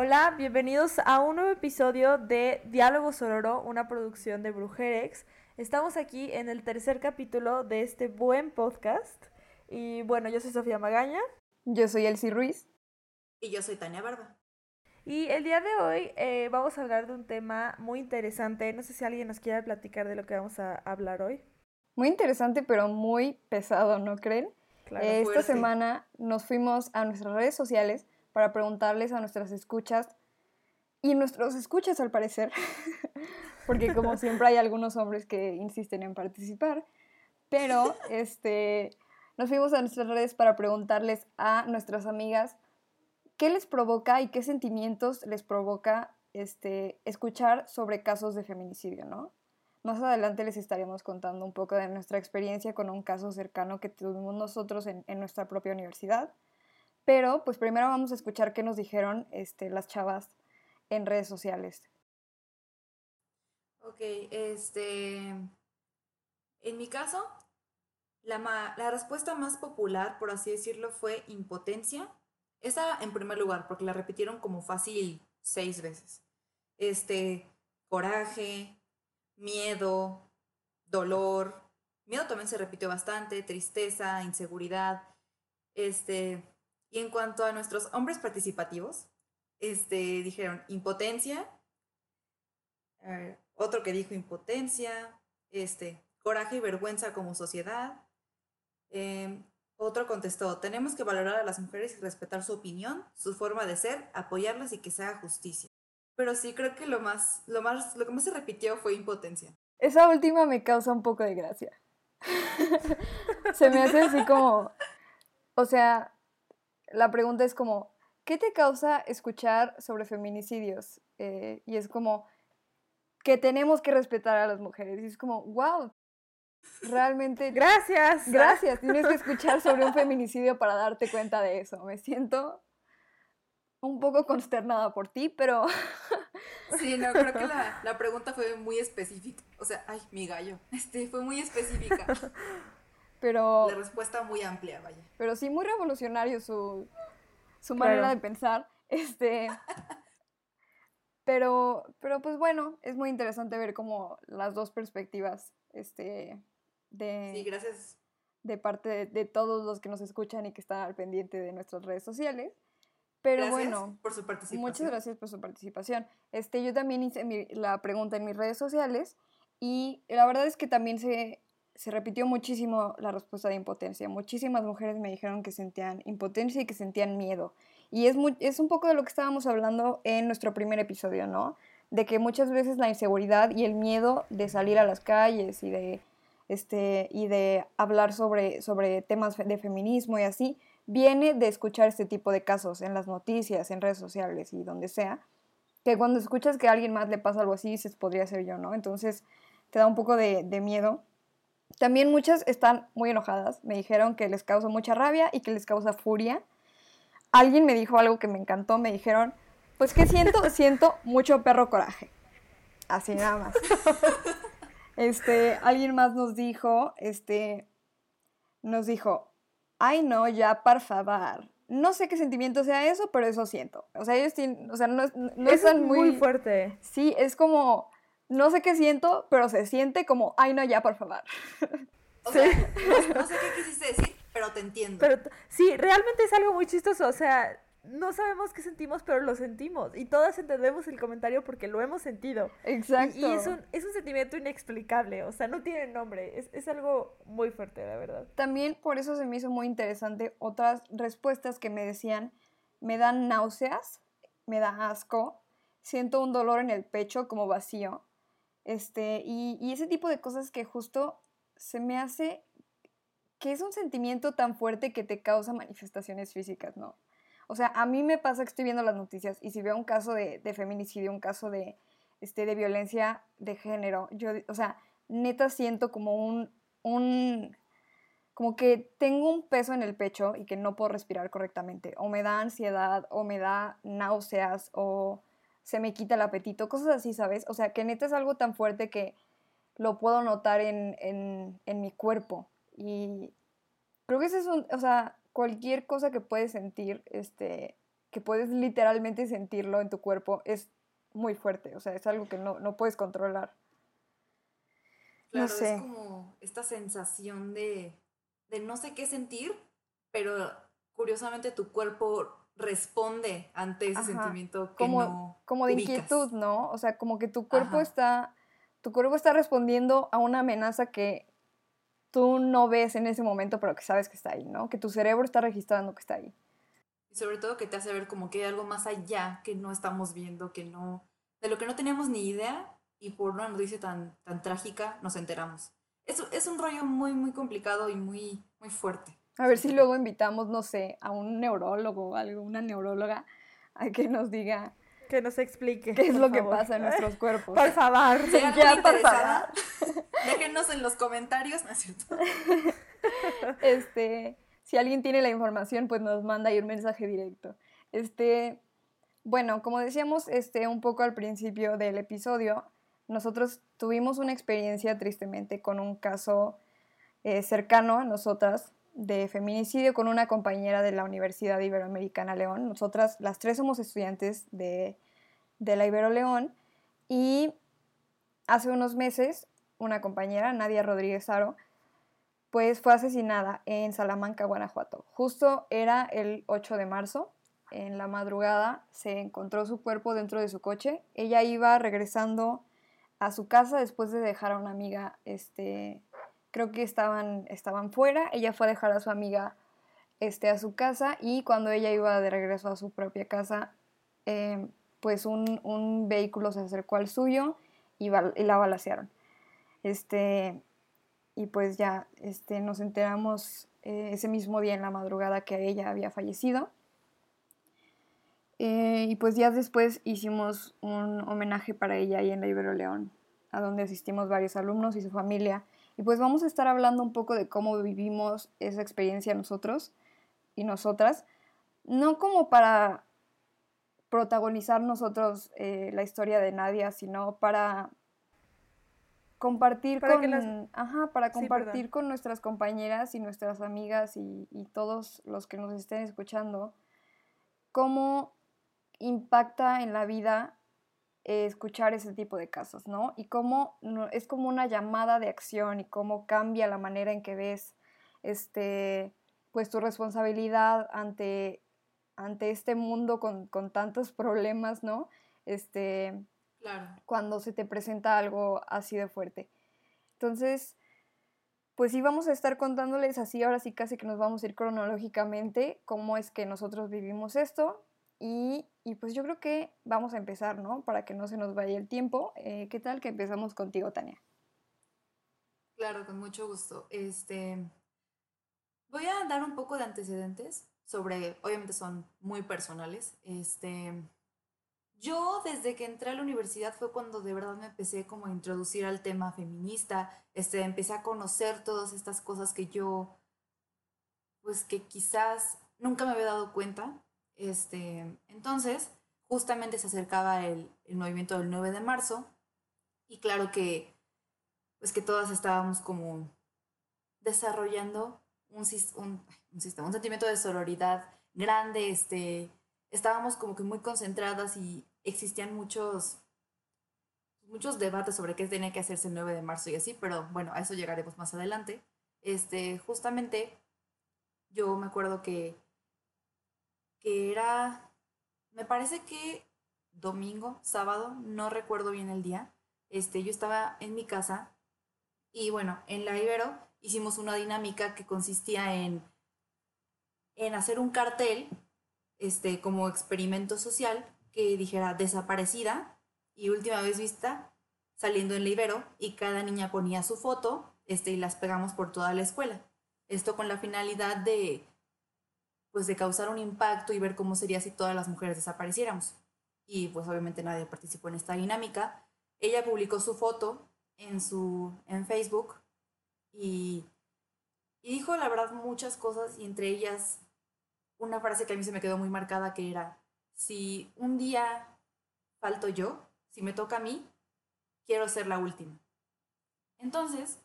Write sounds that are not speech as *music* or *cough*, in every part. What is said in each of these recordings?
Hola, bienvenidos a un nuevo episodio de Diálogo Sororo, una producción de Brujerex. Estamos aquí en el tercer capítulo de este buen podcast. Y bueno, yo soy Sofía Magaña. Yo soy Elsie Ruiz. Y yo soy Tania Barba. Y el día de hoy eh, vamos a hablar de un tema muy interesante. No sé si alguien nos quiere platicar de lo que vamos a hablar hoy. Muy interesante, pero muy pesado, ¿no creen? Eh, esta semana nos fuimos a nuestras redes sociales para preguntarles a nuestras escuchas y nuestros escuchas al parecer, *laughs* porque como *laughs* siempre hay algunos hombres que insisten en participar, pero este, nos fuimos a nuestras redes para preguntarles a nuestras amigas qué les provoca y qué sentimientos les provoca este, escuchar sobre casos de feminicidio, ¿no? Más adelante les estaremos contando un poco de nuestra experiencia con un caso cercano que tuvimos nosotros en, en nuestra propia universidad. Pero pues primero vamos a escuchar qué nos dijeron este, las chavas en redes sociales. Ok, este. En mi caso, la, la respuesta más popular, por así decirlo, fue impotencia. Esa en primer lugar, porque la repitieron como fácil seis veces. Este, coraje, miedo, dolor. Miedo también se repitió bastante, tristeza, inseguridad. Este, y en cuanto a nuestros hombres participativos, este, dijeron impotencia, otro que dijo impotencia, este, coraje y vergüenza como sociedad. Em, otro contestó, tenemos que valorar a las mujeres y respetar su opinión, su forma de ser, apoyarlas y que se haga justicia. Pero sí creo que lo más, lo más, lo que más se repitió fue impotencia. Esa última me causa un poco de gracia. *laughs* se me hace así como, o sea, la pregunta es como, ¿qué te causa escuchar sobre feminicidios? Eh, y es como que tenemos que respetar a las mujeres. Y es como, wow, realmente... Gracias. Gracias. Tienes que escuchar sobre un feminicidio para darte cuenta de eso. Me siento un poco consternada por ti, pero... *laughs* Sí, no, creo que la, la pregunta fue muy específica. O sea, ay, mi gallo. Este, fue muy específica. Pero... La respuesta muy amplia, vaya. Pero sí, muy revolucionario su, su manera de pensar. Este... *laughs* Pero, pero pues bueno, es muy interesante ver como las dos perspectivas este, de, sí, gracias. de parte de, todos los que nos escuchan y que están al pendiente de nuestras redes sociales. Pero gracias bueno, por su participación. muchas gracias por su participación. Este, yo también hice la pregunta en mis redes sociales y la verdad es que también se, se repitió muchísimo la respuesta de impotencia. Muchísimas mujeres me dijeron que sentían impotencia y que sentían miedo. Y es, es un poco de lo que estábamos hablando en nuestro primer episodio, ¿no? De que muchas veces la inseguridad y el miedo de salir a las calles y de, este, y de hablar sobre, sobre temas de feminismo y así, viene de escuchar este tipo de casos en las noticias, en redes sociales y donde sea, que cuando escuchas que a alguien más le pasa algo así, dices, podría ser yo, ¿no? Entonces te da un poco de, de miedo también muchas están muy enojadas. Me dijeron que les causa mucha rabia y que les causa furia. Alguien me dijo algo que me encantó. Me dijeron, pues ¿qué siento? *laughs* siento mucho perro coraje. Así nada más. *laughs* Este, alguien más nos dijo, este, nos dijo, ay no, ya, por favor. No sé qué sentimiento sea eso, pero eso siento. O sea, ellos tienen, o sea, no, no es muy, muy fuerte. Sí, es como, no sé qué siento, pero se siente como, ay, no, ya, por favor. *laughs* O sea, *laughs* no, sé qué quisiste decir, pero te entiendo. Pero sí, realmente es algo muy chistoso. O sea, no sabemos qué sentimos, pero lo sentimos. Y todas entendemos el comentario porque lo hemos sentido. Exacto. Y, es, un, es un sentimiento inexplicable. O sea, no tiene nombre. Es, es algo muy fuerte, la verdad. También por eso se me hizo muy interesante otras respuestas que me decían, me dan náuseas, me da asco, siento un dolor en el pecho como vacío este, y, ese tipo de cosas que justo se me hace que es un sentimiento tan fuerte que te causa manifestaciones físicas, ¿no? O sea, a mí me pasa que estoy viendo las noticias y si veo un caso de, feminicidio, un caso de, este, de violencia de género, yo, o sea, neta siento como un, un, como que tengo un peso en el pecho y que no puedo respirar correctamente, o me da ansiedad, o me da náuseas, o se me quita el apetito, cosas así, ¿sabes? O sea, que neta es algo tan fuerte que lo puedo notar en, en, mi cuerpo. Y creo que ese es un, o sea, cualquier cosa que puedes sentir, este, que puedes literalmente sentirlo en tu cuerpo, es muy fuerte, o sea, es algo que no, no puedes controlar. Claro, no sé. es como esta sensación de, de no sé qué sentir, pero curiosamente tu cuerpo responde ante ese sentimiento que como, no como de inquietud, ¿no? O sea, como que tu cuerpo está tu cuerpo está respondiendo a una amenaza que tú no ves en ese momento, pero que sabes que está ahí, ¿no? Que tu cerebro está registrando que está ahí. Y sobre todo que te hace ver como que hay algo más allá que no estamos viendo, que no, de lo que no teníamos ni idea y por una noticia tan, tan trágica nos enteramos. Es, es un rollo muy, muy complicado y muy, muy fuerte. A ver si luego invitamos, no sé, a un neurólogo o algo, una neuróloga, a que nos diga que nos explique. ¿Qué es lo que pasa en nuestros cuerpos? Por favor. Si ya, por favor. Déjenos en los comentarios, ¿no es cierto? *laughs* Este, si alguien tiene la información, pues nos manda ahí un mensaje directo. Este, bueno, como decíamos este, un poco al principio del episodio, nosotros tuvimos una experiencia tristemente con un caso eh, cercano a nosotras de feminicidio con una compañera de la Universidad Iberoamericana León. Nosotras, las tres somos estudiantes de, de la Ibero León y hace unos meses una compañera, Nadia Rodríguez Aro, pues fue asesinada en Salamanca, Guanajuato. Justo era el 8 de marzo, en la madrugada se encontró su cuerpo dentro de su coche. Ella iba regresando a su casa después de dejar a una amiga este, creo que estaban, estaban fuera, ella fue a dejar a su amiga este, a su casa y cuando ella iba de regreso a su propia casa, em, pues un, vehículo se acercó al suyo y, la balacearon. Este, y pues ya este, nos enteramos eh, ese mismo día en la madrugada que ella había fallecido. Eh, y pues días después hicimos un homenaje para ella ahí en la Ibero León, a donde asistimos varios alumnos y su familia y pues vamos a estar hablando un poco de cómo vivimos esa experiencia nosotros y nosotras, no como para protagonizar nosotros eh, la historia de Nadia, sino para compartir con, para compartir con nuestras compañeras y nuestras amigas y, y, todos los que nos estén escuchando cómo impacta en la vida escuchar ese tipo de casos, ¿no? Y cómo es como una llamada de acción y cómo cambia la manera en que ves este, pues tu responsabilidad ante, ante este mundo con, con tantos problemas, ¿no? Este, claro. Cuando se te presenta algo así de fuerte. Entonces, pues sí vamos a estar contándoles así, ahora sí casi que nos vamos a ir cronológicamente cómo es que nosotros vivimos esto y pues yo creo que vamos a empezar, ¿no? Para que no se nos vaya el tiempo. Eh, ¿Qué tal que empezamos contigo, Tania? Claro, con mucho gusto. Este, voy a dar un poco de antecedentes sobre, obviamente son muy personales. Este, yo desde que entré a la universidad fue cuando de verdad me empecé como a introducir al tema feminista. Este, empecé a conocer todas estas cosas que yo, pues que quizás nunca me había dado cuenta este, entonces, justamente se acercaba el, movimiento del 9 de marzo y claro que, pues que todas estábamos como desarrollando un, un, un, sistema, un sentimiento de sororidad grande, este, estábamos como que muy concentradas y existían muchos, muchos debates sobre qué tenía que hacerse el 9 de marzo y así, pero bueno, a eso llegaremos más adelante. Este, justamente yo me acuerdo que que era, me parece que domingo, sábado, no recuerdo bien el día. Este, yo estaba en mi casa y bueno, en la Ibero hicimos una dinámica que consistía en, en hacer un cartel este, como experimento social que dijera desaparecida y última vez vista saliendo en la Ibero y cada niña ponía su foto este, y las pegamos por toda la escuela. Esto con la finalidad de pues de causar un impacto y ver cómo sería si todas las mujeres desapareciéramos. Y pues obviamente nadie participó en esta dinámica. Ella publicó su foto en, su, en Facebook y, y dijo la verdad muchas cosas y entre ellas una frase que a mí se me quedó muy marcada que era, si un día falto yo, si me toca a mí, quiero ser la última. Entonces,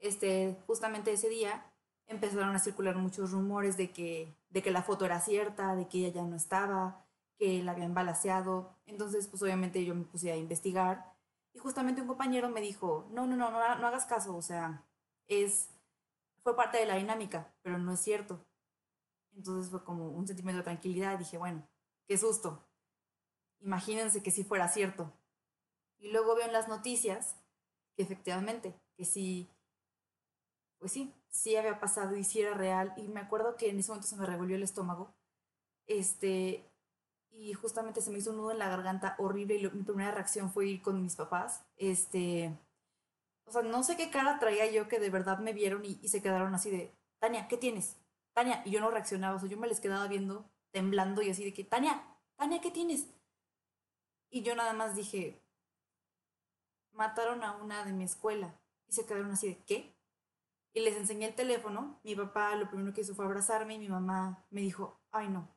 este, justamente ese día empezaron a circular muchos rumores de que, de que la foto era cierta, de que ella ya no estaba, que la habían balaseado. Entonces, pues obviamente yo me puse a investigar y justamente un compañero me dijo, no, no, no, no, no hagas caso, o sea, es, fue parte de la dinámica, pero no es cierto. Entonces fue como un sentimiento de tranquilidad. Dije, bueno, qué susto. Imagínense que si fuera cierto. Y luego veo en las noticias que efectivamente, que sí, pues sí, sí había pasado y sí era real. Y me acuerdo que en ese momento se me revolvió el estómago. Este, y justamente se me hizo un nudo en la garganta horrible y mi primera reacción fue ir con mis papás. Este, o sea, no sé qué cara traía yo que de verdad me vieron y, y se quedaron así de, Tania, ¿qué tienes? Tania, y yo no reaccionaba, o sea, yo me les quedaba viendo, temblando y así de que, Tania, Tania, ¿qué tienes? Y yo nada más dije, mataron a una de mi escuela. Y se quedaron así de, ¿qué? Y les enseñé el teléfono. Mi papá lo primero que hizo fue abrazarme y mi mamá me dijo, ay no.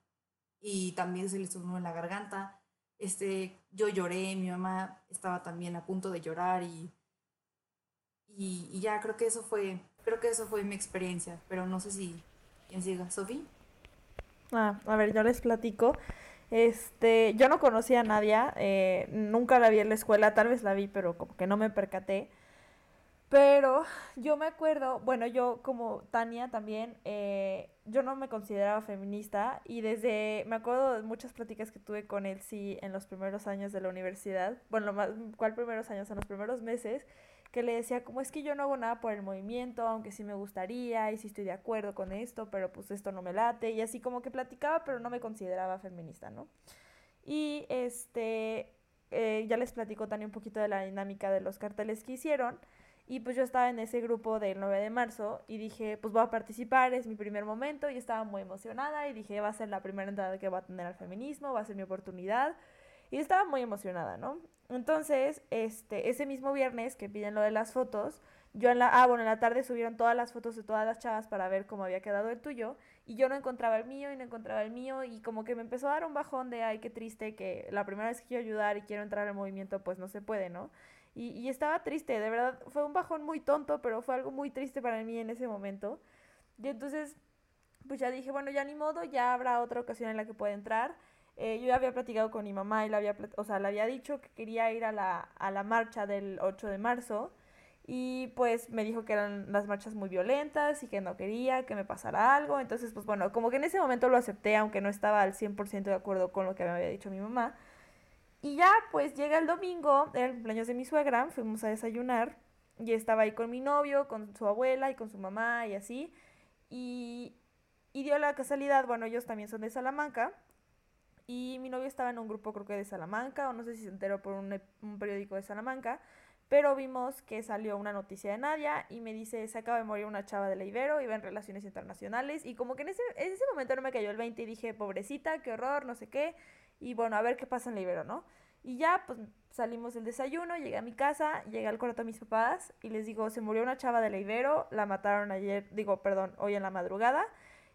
Y también se le sonó en la garganta. Este, yo lloré, mi mamá estaba también a punto de llorar y, y, y ya creo que eso fue, creo que eso fue mi experiencia, pero no sé si quién siga, Sofi. Ah, a ver, yo les platico. Este, yo no conocía a Nadia, eh, nunca la vi en la escuela, tal vez la vi, pero como que no me percaté. Pero yo me acuerdo, bueno, yo como Tania también, eh, yo no me consideraba feminista y desde, me acuerdo de muchas pláticas que tuve con él, sí, en los primeros años de la universidad, bueno, más, ¿cuál primeros años? En los primeros meses, que le decía como es que yo no hago nada por el movimiento, aunque sí me gustaría y sí estoy de acuerdo con esto, pero pues esto no me late y así como que platicaba, pero no me consideraba feminista, ¿no? Y este, eh, ya les platico también un poquito de la dinámica de los carteles que hicieron. Y pues yo estaba en ese grupo del 9 de marzo y dije, pues voy a participar, es mi primer momento y estaba muy emocionada y dije, va a ser la primera entrada que va a tener al feminismo, va a ser mi oportunidad. Y estaba muy emocionada, ¿no? Entonces, este, ese mismo viernes que piden lo de las fotos, yo en la, ah, bueno, en la tarde subieron todas las fotos de todas las chavas para ver cómo había quedado el tuyo, y yo no encontraba el mío y no encontraba el mío, y como que me empezó a dar un bajón de, ay, qué triste, que la primera vez que quiero ayudar y quiero entrar al movimiento, pues no se puede, ¿no? Y, y estaba triste, de verdad, fue un bajón muy tonto, pero fue algo muy triste para mí en ese momento. Y entonces, pues ya dije, bueno, ya ni modo, ya habrá otra ocasión en la que pueda entrar. Eh, yo ya había platicado con mi mamá y le había, o sea, le había dicho que quería ir a la, a la marcha del 8 de marzo y pues me dijo que eran las marchas muy violentas y que no quería que me pasara algo. Entonces, pues bueno, como que en ese momento lo acepté, aunque no estaba al 100% de acuerdo con lo que me había dicho mi mamá. Y ya, pues llega el domingo, era el cumpleaños de mi suegra, fuimos a desayunar y estaba ahí con mi novio, con su abuela y con su mamá y así. Y, y dio la casualidad, bueno, ellos también son de Salamanca y mi novio estaba en un grupo creo que de Salamanca, o no sé si se enteró por un, un, periódico de Salamanca, pero vimos que salió una noticia de Nadia y me dice, se acaba de morir una chava de la Ibero, iba en relaciones internacionales, y como que en ese, en ese momento no me cayó el 20 y dije, pobrecita, qué horror, no sé qué, y bueno, a ver qué pasa en la Ibero, ¿no? Y ya, pues salimos del desayuno, llegué a mi casa, llegué al cuarto a mis papás y les digo, se murió una chava de la Ibero, la mataron ayer, digo, perdón, hoy en la madrugada,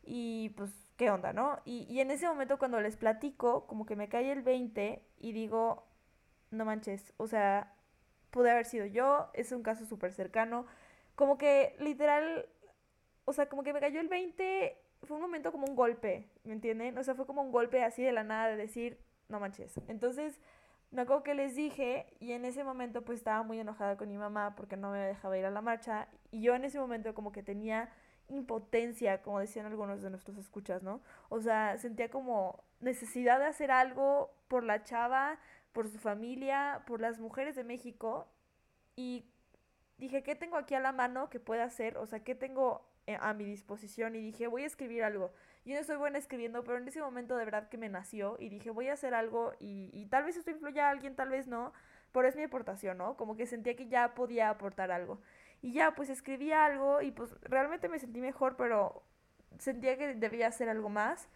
y pues ¿qué onda, no? Y, y en ese momento cuando les platico, como que me cae el 20 y digo, no manches, o sea, pude haber sido yo, es un caso súper cercano, como que literal, o sea, como que me cayó el 20, fue un momento como un golpe, ¿me entienden? O sea, fue como un golpe así de la nada de decir, no manches. Entonces, me acuerdo que les dije y en ese momento pues estaba muy enojada con mi mamá porque no me dejaba ir a la marcha y yo en ese momento como que tenía impotencia, como decían algunos de nuestros escuchas, ¿no? O sea, sentía como necesidad de hacer algo por la chava, por su familia, por las mujeres de México. Y dije, ¿qué tengo aquí a la mano que pueda hacer? O sea, ¿qué tengo a mi disposición? Y dije, voy a escribir algo. Yo no soy buena escribiendo, pero en ese momento de verdad que me nació y dije, voy a hacer algo y, y tal vez esto influya a alguien, tal vez no, pero es mi aportación, ¿no? Como que sentía que ya podía aportar algo. Y ya, pues escribí algo y pues realmente me sentí mejor, pero sentía que debía hacer algo más.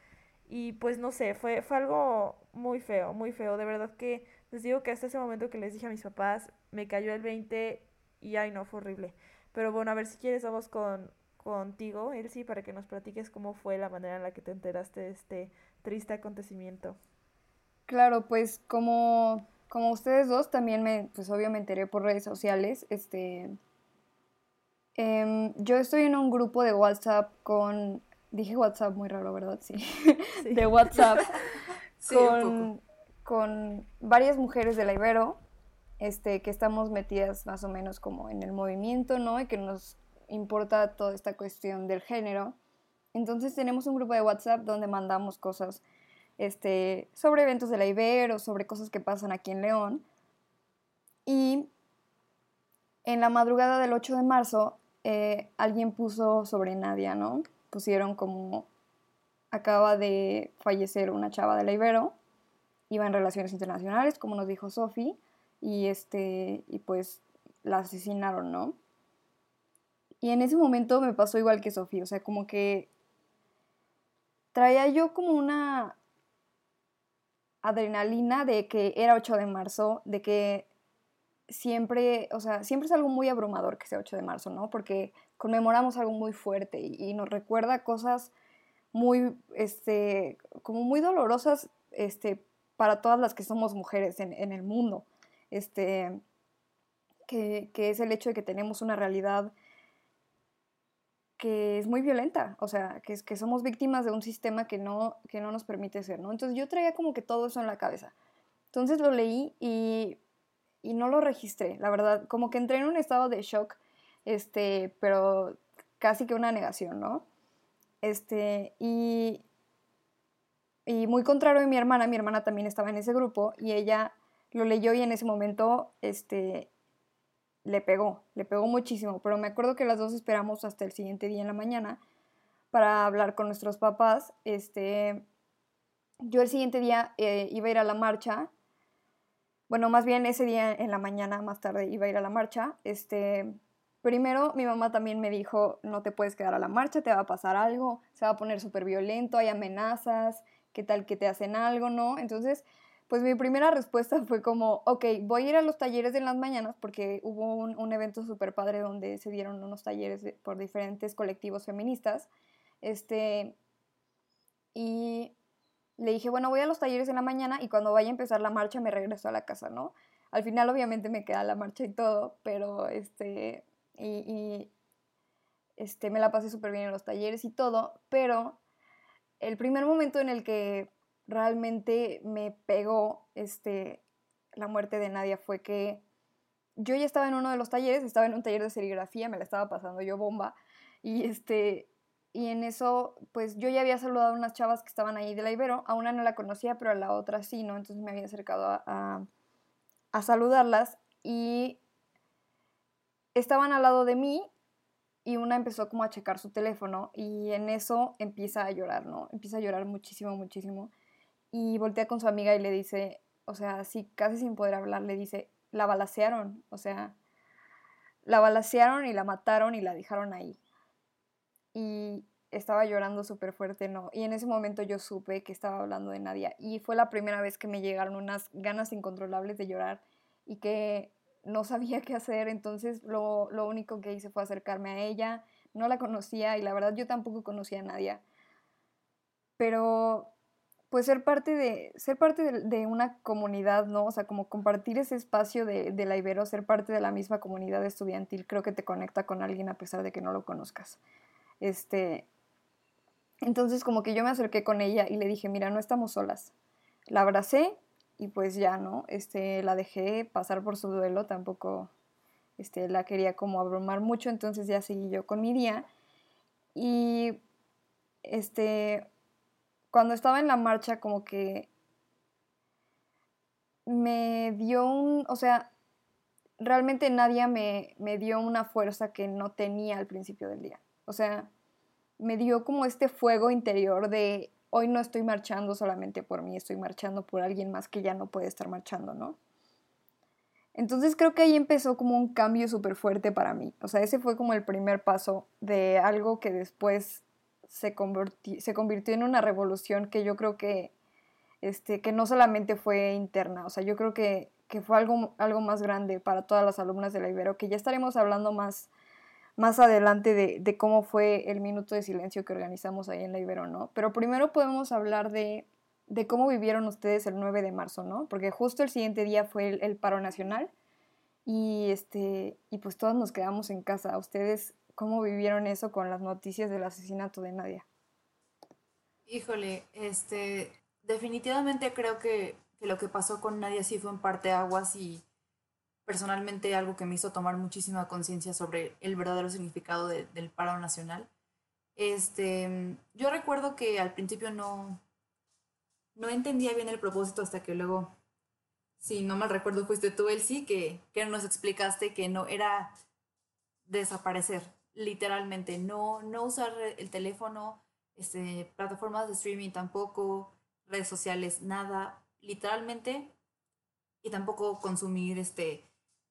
Y pues no sé, fue, fue algo muy feo, muy feo. De verdad que les digo que hasta ese momento que les dije a mis papás, me cayó el 20 y ay no, fue horrible. Pero bueno, a ver si quieres vamos con, contigo, Elsie, para que nos platiques cómo fue la manera en la que te enteraste de este triste acontecimiento. Claro, pues como, como ustedes dos, también me, pues obvio me enteré por redes sociales, este, Em, yo estoy en un grupo de WhatsApp con, dije WhatsApp muy raro, ¿verdad? Sí, *laughs* Sí. de WhatsApp *laughs* Sí, con, con varias mujeres de la Ibero, este, que estamos metidas más o menos como en el movimiento, ¿no? Y que nos importa toda esta cuestión del género. Entonces tenemos un grupo de WhatsApp donde mandamos cosas este, sobre eventos de la Ibero, sobre cosas que pasan aquí en León. Y en la madrugada del 8 de marzo, eh, alguien puso sobre Nadia, ¿no? Pusieron como acaba de fallecer una chava de la Ibero, iba en relaciones internacionales, como nos dijo Sofi, y este, y pues la asesinaron, ¿no? Y en ese momento me pasó igual que Sofi, o sea, como que traía yo como una adrenalina de que era 8 de marzo, de que siempre, o sea, siempre es algo muy abrumador que sea 8 de marzo, ¿no? Porque conmemoramos algo muy fuerte y, y nos recuerda cosas muy, este, como muy dolorosas, este, para todas las que somos mujeres en, en el mundo, este, que, que es el hecho de que tenemos una realidad que es muy violenta, o sea, que, es, que somos víctimas de un sistema que no, que no nos permite ser, ¿no? Entonces yo traía como que todo eso en la cabeza. Entonces lo leí y, y no lo registré, la verdad, como que entré en un estado de shock, este, pero casi que una negación, ¿no? Este, y, y muy contrario de mi hermana, mi hermana también estaba en ese grupo y ella lo leyó y en ese momento, este, le pegó, le pegó muchísimo, pero me acuerdo que las dos esperamos hasta el siguiente día en la mañana para hablar con nuestros papás. Este, yo el siguiente día eh, iba a ir a la marcha, bueno, más bien ese día en la mañana, más tarde iba a ir a la marcha. Este, primero mi mamá también me dijo, no te puedes quedar a la marcha, te va a pasar algo, se va a poner súper violento, hay amenazas, qué tal que te hacen algo, ¿no? Entonces pues mi primera respuesta fue como, ok, voy a ir a los talleres de las mañanas porque hubo un, evento súper padre donde se dieron unos talleres por diferentes colectivos feministas. Este, y le dije, bueno, voy a los talleres en la mañana y cuando vaya a empezar la marcha me regreso a la casa, ¿no? Al final obviamente me queda la marcha y todo, pero este, y, y este, me la pasé súper bien en los talleres y todo, pero el primer momento en el que realmente me pegó este, la muerte de Nadia fue que yo ya estaba en uno de los talleres, estaba en un taller de serigrafía, me la estaba pasando yo bomba, y, este, y en eso, pues yo ya había saludado a unas chavas que estaban ahí de la Ibero, a una no la conocía, pero a la otra sí, ¿no? Entonces me había acercado a, a, a saludarlas y estaban al lado de mí y una empezó como a checar su teléfono y en eso empieza a llorar, ¿no? Empieza a llorar muchísimo, muchísimo y voltea con su amiga y le dice, o sea, así casi sin poder hablar, le dice, la balacearon, o sea, la balacearon y la mataron y la dejaron ahí. Y estaba llorando súper fuerte, ¿no? Y en ese momento yo supe que estaba hablando de Nadia y fue la primera vez que me llegaron unas ganas incontrolables de llorar y que no sabía *laughs* qué hacer, entonces lo, lo único que hice fue acercarme a ella, no la conocía y la verdad yo tampoco conocía a Nadia, pero pues ser parte de, ser parte de, de, una comunidad, ¿no? O sea, como compartir ese espacio de, la Ibero, ser parte de la misma comunidad estudiantil, creo que te conecta con alguien a pesar de que no lo conozcas. Este, entonces como que yo me acerqué con ella y le dije, mira, no estamos solas. La abracé y pues ya, ¿no? Este, la dejé pasar por su duelo, tampoco este, la quería como abrumar mucho, entonces ya seguí yo con mi día. Y este, cuando estaba en la marcha como que me dio un, o sea, realmente nadie me, me, dio una fuerza que no tenía al principio del día. O sea, me dio como este fuego interior de hoy no estoy marchando solamente por mí, estoy marchando por alguien más que ya no puede estar marchando, ¿no? Entonces creo que ahí empezó como un cambio súper fuerte para mí. O sea, ese fue como el primer paso de algo que después se, convirtió, en una revolución que yo creo que, este, que no solamente fue interna, o sea, yo creo que, que fue algo, algo más grande para todas las alumnas de la Ibero, que ya estaremos hablando más, más adelante de, de, cómo fue el minuto de silencio que organizamos ahí en la Ibero, ¿no? Pero primero podemos hablar de, de cómo vivieron ustedes el 9 de marzo, ¿no? Porque justo el siguiente día fue el, el paro nacional y, este, y pues todos nos quedamos en casa. ¿Ustedes cómo vivieron eso con las noticias del asesinato de Nadia. Híjole, este, definitivamente creo que, lo que pasó con Nadia sí fue en parte aguas y personalmente algo que me hizo tomar muchísima conciencia sobre el verdadero significado del paro nacional. Este, yo recuerdo que al principio no, no entendía bien el propósito hasta que luego, si no mal recuerdo, fuiste tú, Elsie, que, que nos explicaste que no era desaparecer, literalmente, no, no usar el teléfono, este, plataformas de streaming tampoco, redes sociales, nada, literalmente, y tampoco consumir este,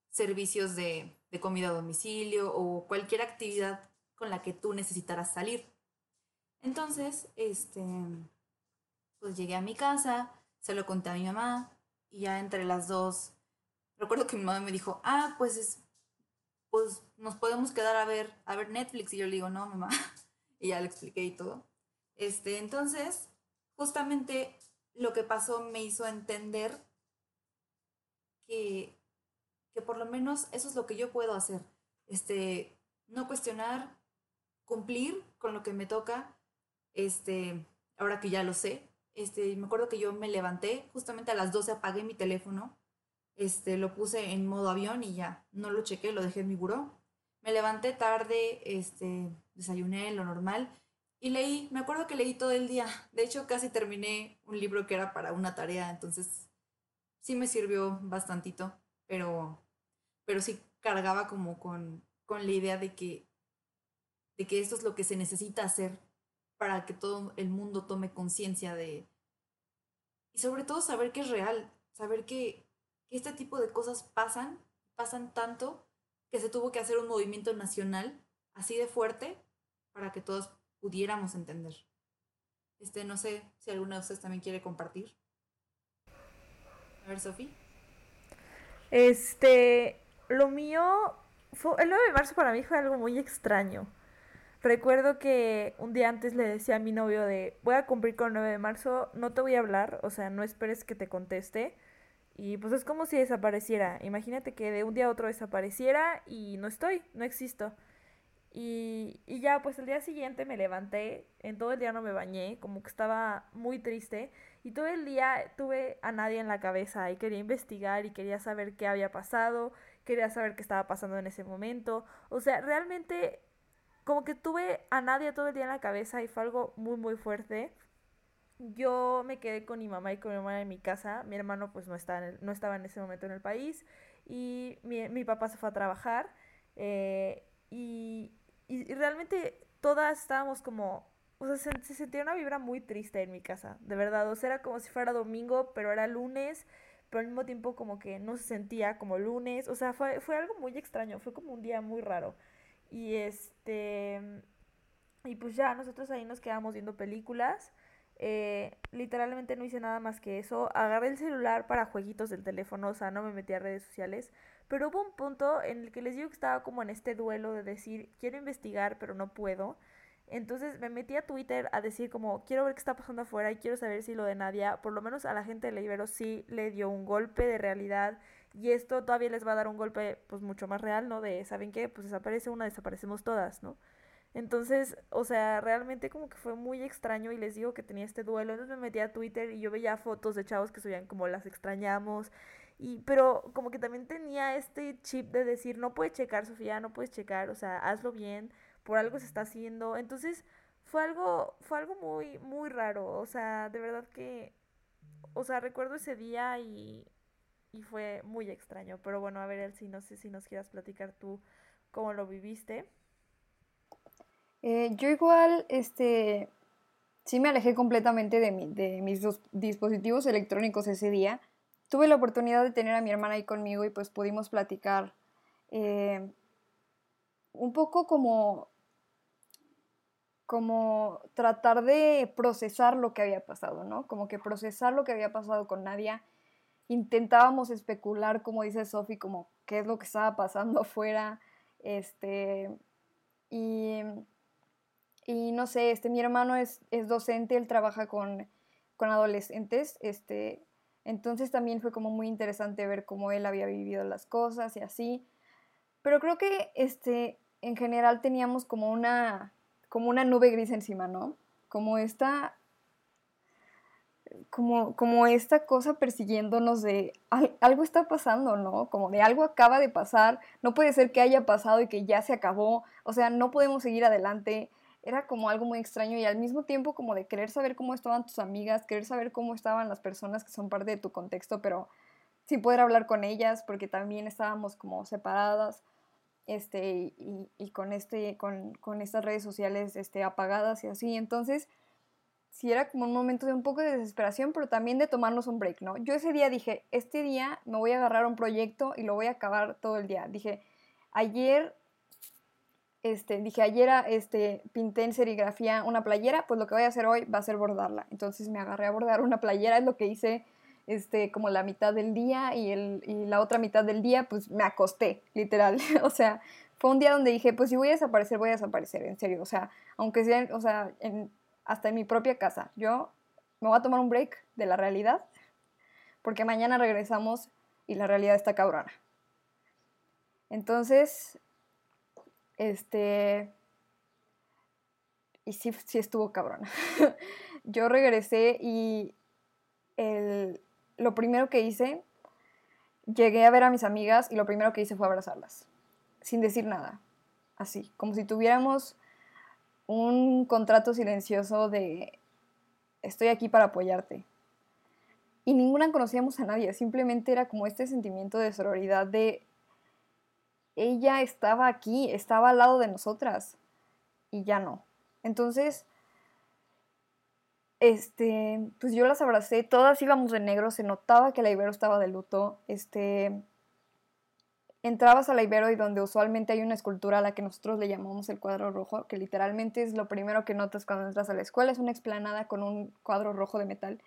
servicios de, de comida a domicilio o cualquier actividad con la que tú necesitaras salir. Entonces, este, pues llegué a mi casa, se lo conté a mi mamá y ya entre las dos, recuerdo que mi mamá me dijo, ah, pues es, pues nos podemos quedar a ver, a ver Netflix. Y yo le digo, no, mamá, *laughs* y ya le expliqué y todo. Este, entonces, justamente lo que pasó me hizo entender que, que por lo menos eso es lo que yo puedo hacer. Este, no cuestionar, cumplir con lo que me toca, este, ahora que ya lo sé, este, me acuerdo que yo me levanté, justamente a las 12 apagué mi teléfono, este, lo puse en modo avión y ya, no lo chequé, lo dejé en mi buró. Me levanté tarde, este, desayuné lo normal y leí, me acuerdo que leí todo el día. De hecho, casi terminé un libro que era para una tarea, entonces sí me sirvió bastantito, pero, pero sí cargaba como con, con la idea de que, de que esto es lo que se necesita hacer para que todo el mundo tome conciencia de... Y sobre todo saber que es real, saber que, este tipo de cosas pasan, pasan tanto, que se tuvo que hacer un movimiento nacional así de fuerte para que todos pudiéramos entender. Este, no sé si alguna de ustedes también quiere compartir. A ver, Sofi. Este, lo mío, fue, el 9 de marzo para mí fue algo muy extraño. Recuerdo que un día antes le decía a mi novio de, voy a cumplir con el 9 de marzo, no te voy a hablar, o sea, no esperes que te conteste. Y pues es como si desapareciera. Imagínate que de un día a otro desapareciera y no estoy, no existo. Y, y ya, pues el día siguiente me levanté, en todo el día no me bañé, como que estaba muy triste. Y todo el día tuve a nadie en la cabeza y quería investigar y quería saber qué había pasado, quería saber qué estaba pasando en ese momento. O sea, realmente como que tuve a nadie todo el día en la cabeza y fue algo muy muy fuerte. Yo me quedé con mi mamá y con mi hermana en mi casa. Mi hermano pues no estaba en, no estaba en ese momento en el país. Y mi, mi papá se fue a trabajar. Eh, y, y, realmente todas estábamos como... O sea, se, se, sentía una vibra muy triste en mi casa, de verdad. O sea, era como si fuera domingo, pero era lunes. Pero al mismo tiempo como que no se sentía como lunes. O sea, fue, fue algo muy extraño. Fue como un día muy raro. Y este. Y pues ya, nosotros ahí nos quedamos viendo películas. Eh, literalmente no hice nada más que eso. Agarré el celular para jueguitos del teléfono, o sea, no me metí a redes sociales. Pero hubo un punto en el que les digo que estaba como en este duelo de decir, quiero investigar, pero no puedo. Entonces me metí a Twitter a decir como, quiero ver qué está pasando afuera y quiero saber si lo de Nadia, por lo menos a la gente de la Ibero sí le dio un golpe de realidad y esto todavía les va a dar un golpe pues mucho más real, ¿no? De, ¿saben qué? Pues desaparece una, desaparecemos todas, ¿no? Entonces, o sea, realmente como que fue muy extraño y les digo que tenía este duelo. Entonces me metí a Twitter y yo veía fotos de chavos que subían como las extrañamos. Y, pero como que también tenía este chip de decir, no puedes checar, Sofía, no puedes checar, o sea, hazlo bien, por algo se está haciendo. Entonces, fue algo, fue algo muy, muy raro. O sea, de verdad que, o sea, recuerdo ese día y y fue muy extraño. Pero bueno, a ver, Elsie, no sé si nos quieras platicar tú cómo lo viviste. Eh, yo igual, este, sí me alejé completamente de, mi, de mis dispositivos electrónicos ese día. Tuve la oportunidad de tener a mi hermana ahí conmigo y pues pudimos platicar eh, un poco como como tratar de procesar lo que había pasado, ¿no? Como que procesar lo que había pasado con Nadia intentábamos especular, como dice Sofi, como qué es lo que estaba pasando *laughs* afuera, este, y, y no sé, este, mi hermano es, es docente, él trabaja con, con, adolescentes, este, entonces también fue como muy interesante ver cómo él había vivido las cosas y así, pero creo que, este, en general teníamos como una, como una nube gris encima, ¿no? Como esta, como, como esta cosa persiguiéndonos de algo está pasando, ¿no? Como de algo acaba de pasar, no puede ser que haya pasado y que ya se acabó, o sea, no podemos seguir adelante. Era como algo muy extraño y al mismo tiempo como de querer saber cómo estaban tus amigas, querer saber cómo estaban las personas que son parte de tu contexto, pero sin poder hablar con ellas porque también estábamos como separadas este, y, con, este, con, con, estas redes sociales este, apagadas y así. Entonces, sí era como un momento de un poco de desesperación, pero también de tomarnos un break, ¿no? Yo ese día dije, este día me voy a agarrar un proyecto y lo voy a acabar todo el día. Dije, ayer, este, dije, ayer este, pinté en serigrafía una playera, pues lo que voy a hacer hoy va a ser bordarla. Entonces me agarré a bordar una playera, es lo que hice este, como la mitad del día y, el, y la otra mitad del día, pues me acosté, literal. *laughs* o sea, fue un día donde dije, pues si voy a desaparecer, voy a desaparecer, en serio. O sea, aunque sea, o sea, hasta en mi propia casa. Yo me voy a tomar un break de la realidad, porque mañana regresamos y la realidad está cabrona. Entonces, este, y sí, sí estuvo cabrona. *laughs* Yo regresé y el, lo primero que hice, llegué a ver a mis amigas y lo primero que hice fue abrazarlas, sin decir nada, así, como si tuviéramos un contrato silencioso de estoy aquí para apoyarte. Y ninguna conocíamos a nadie, simplemente era como este sentimiento de sororidad de ella estaba aquí, estaba al lado de nosotras y ya no. Entonces, este, pues yo las abracé, todas íbamos de negro, se notaba que la Ibero estaba de luto, este, entrabas a la Ibero y donde usualmente hay una escultura a la que nosotros le llamamos el cuadro rojo, que literalmente es lo primero que notas cuando entras a la escuela, es una explanada con un cuadro rojo de metal.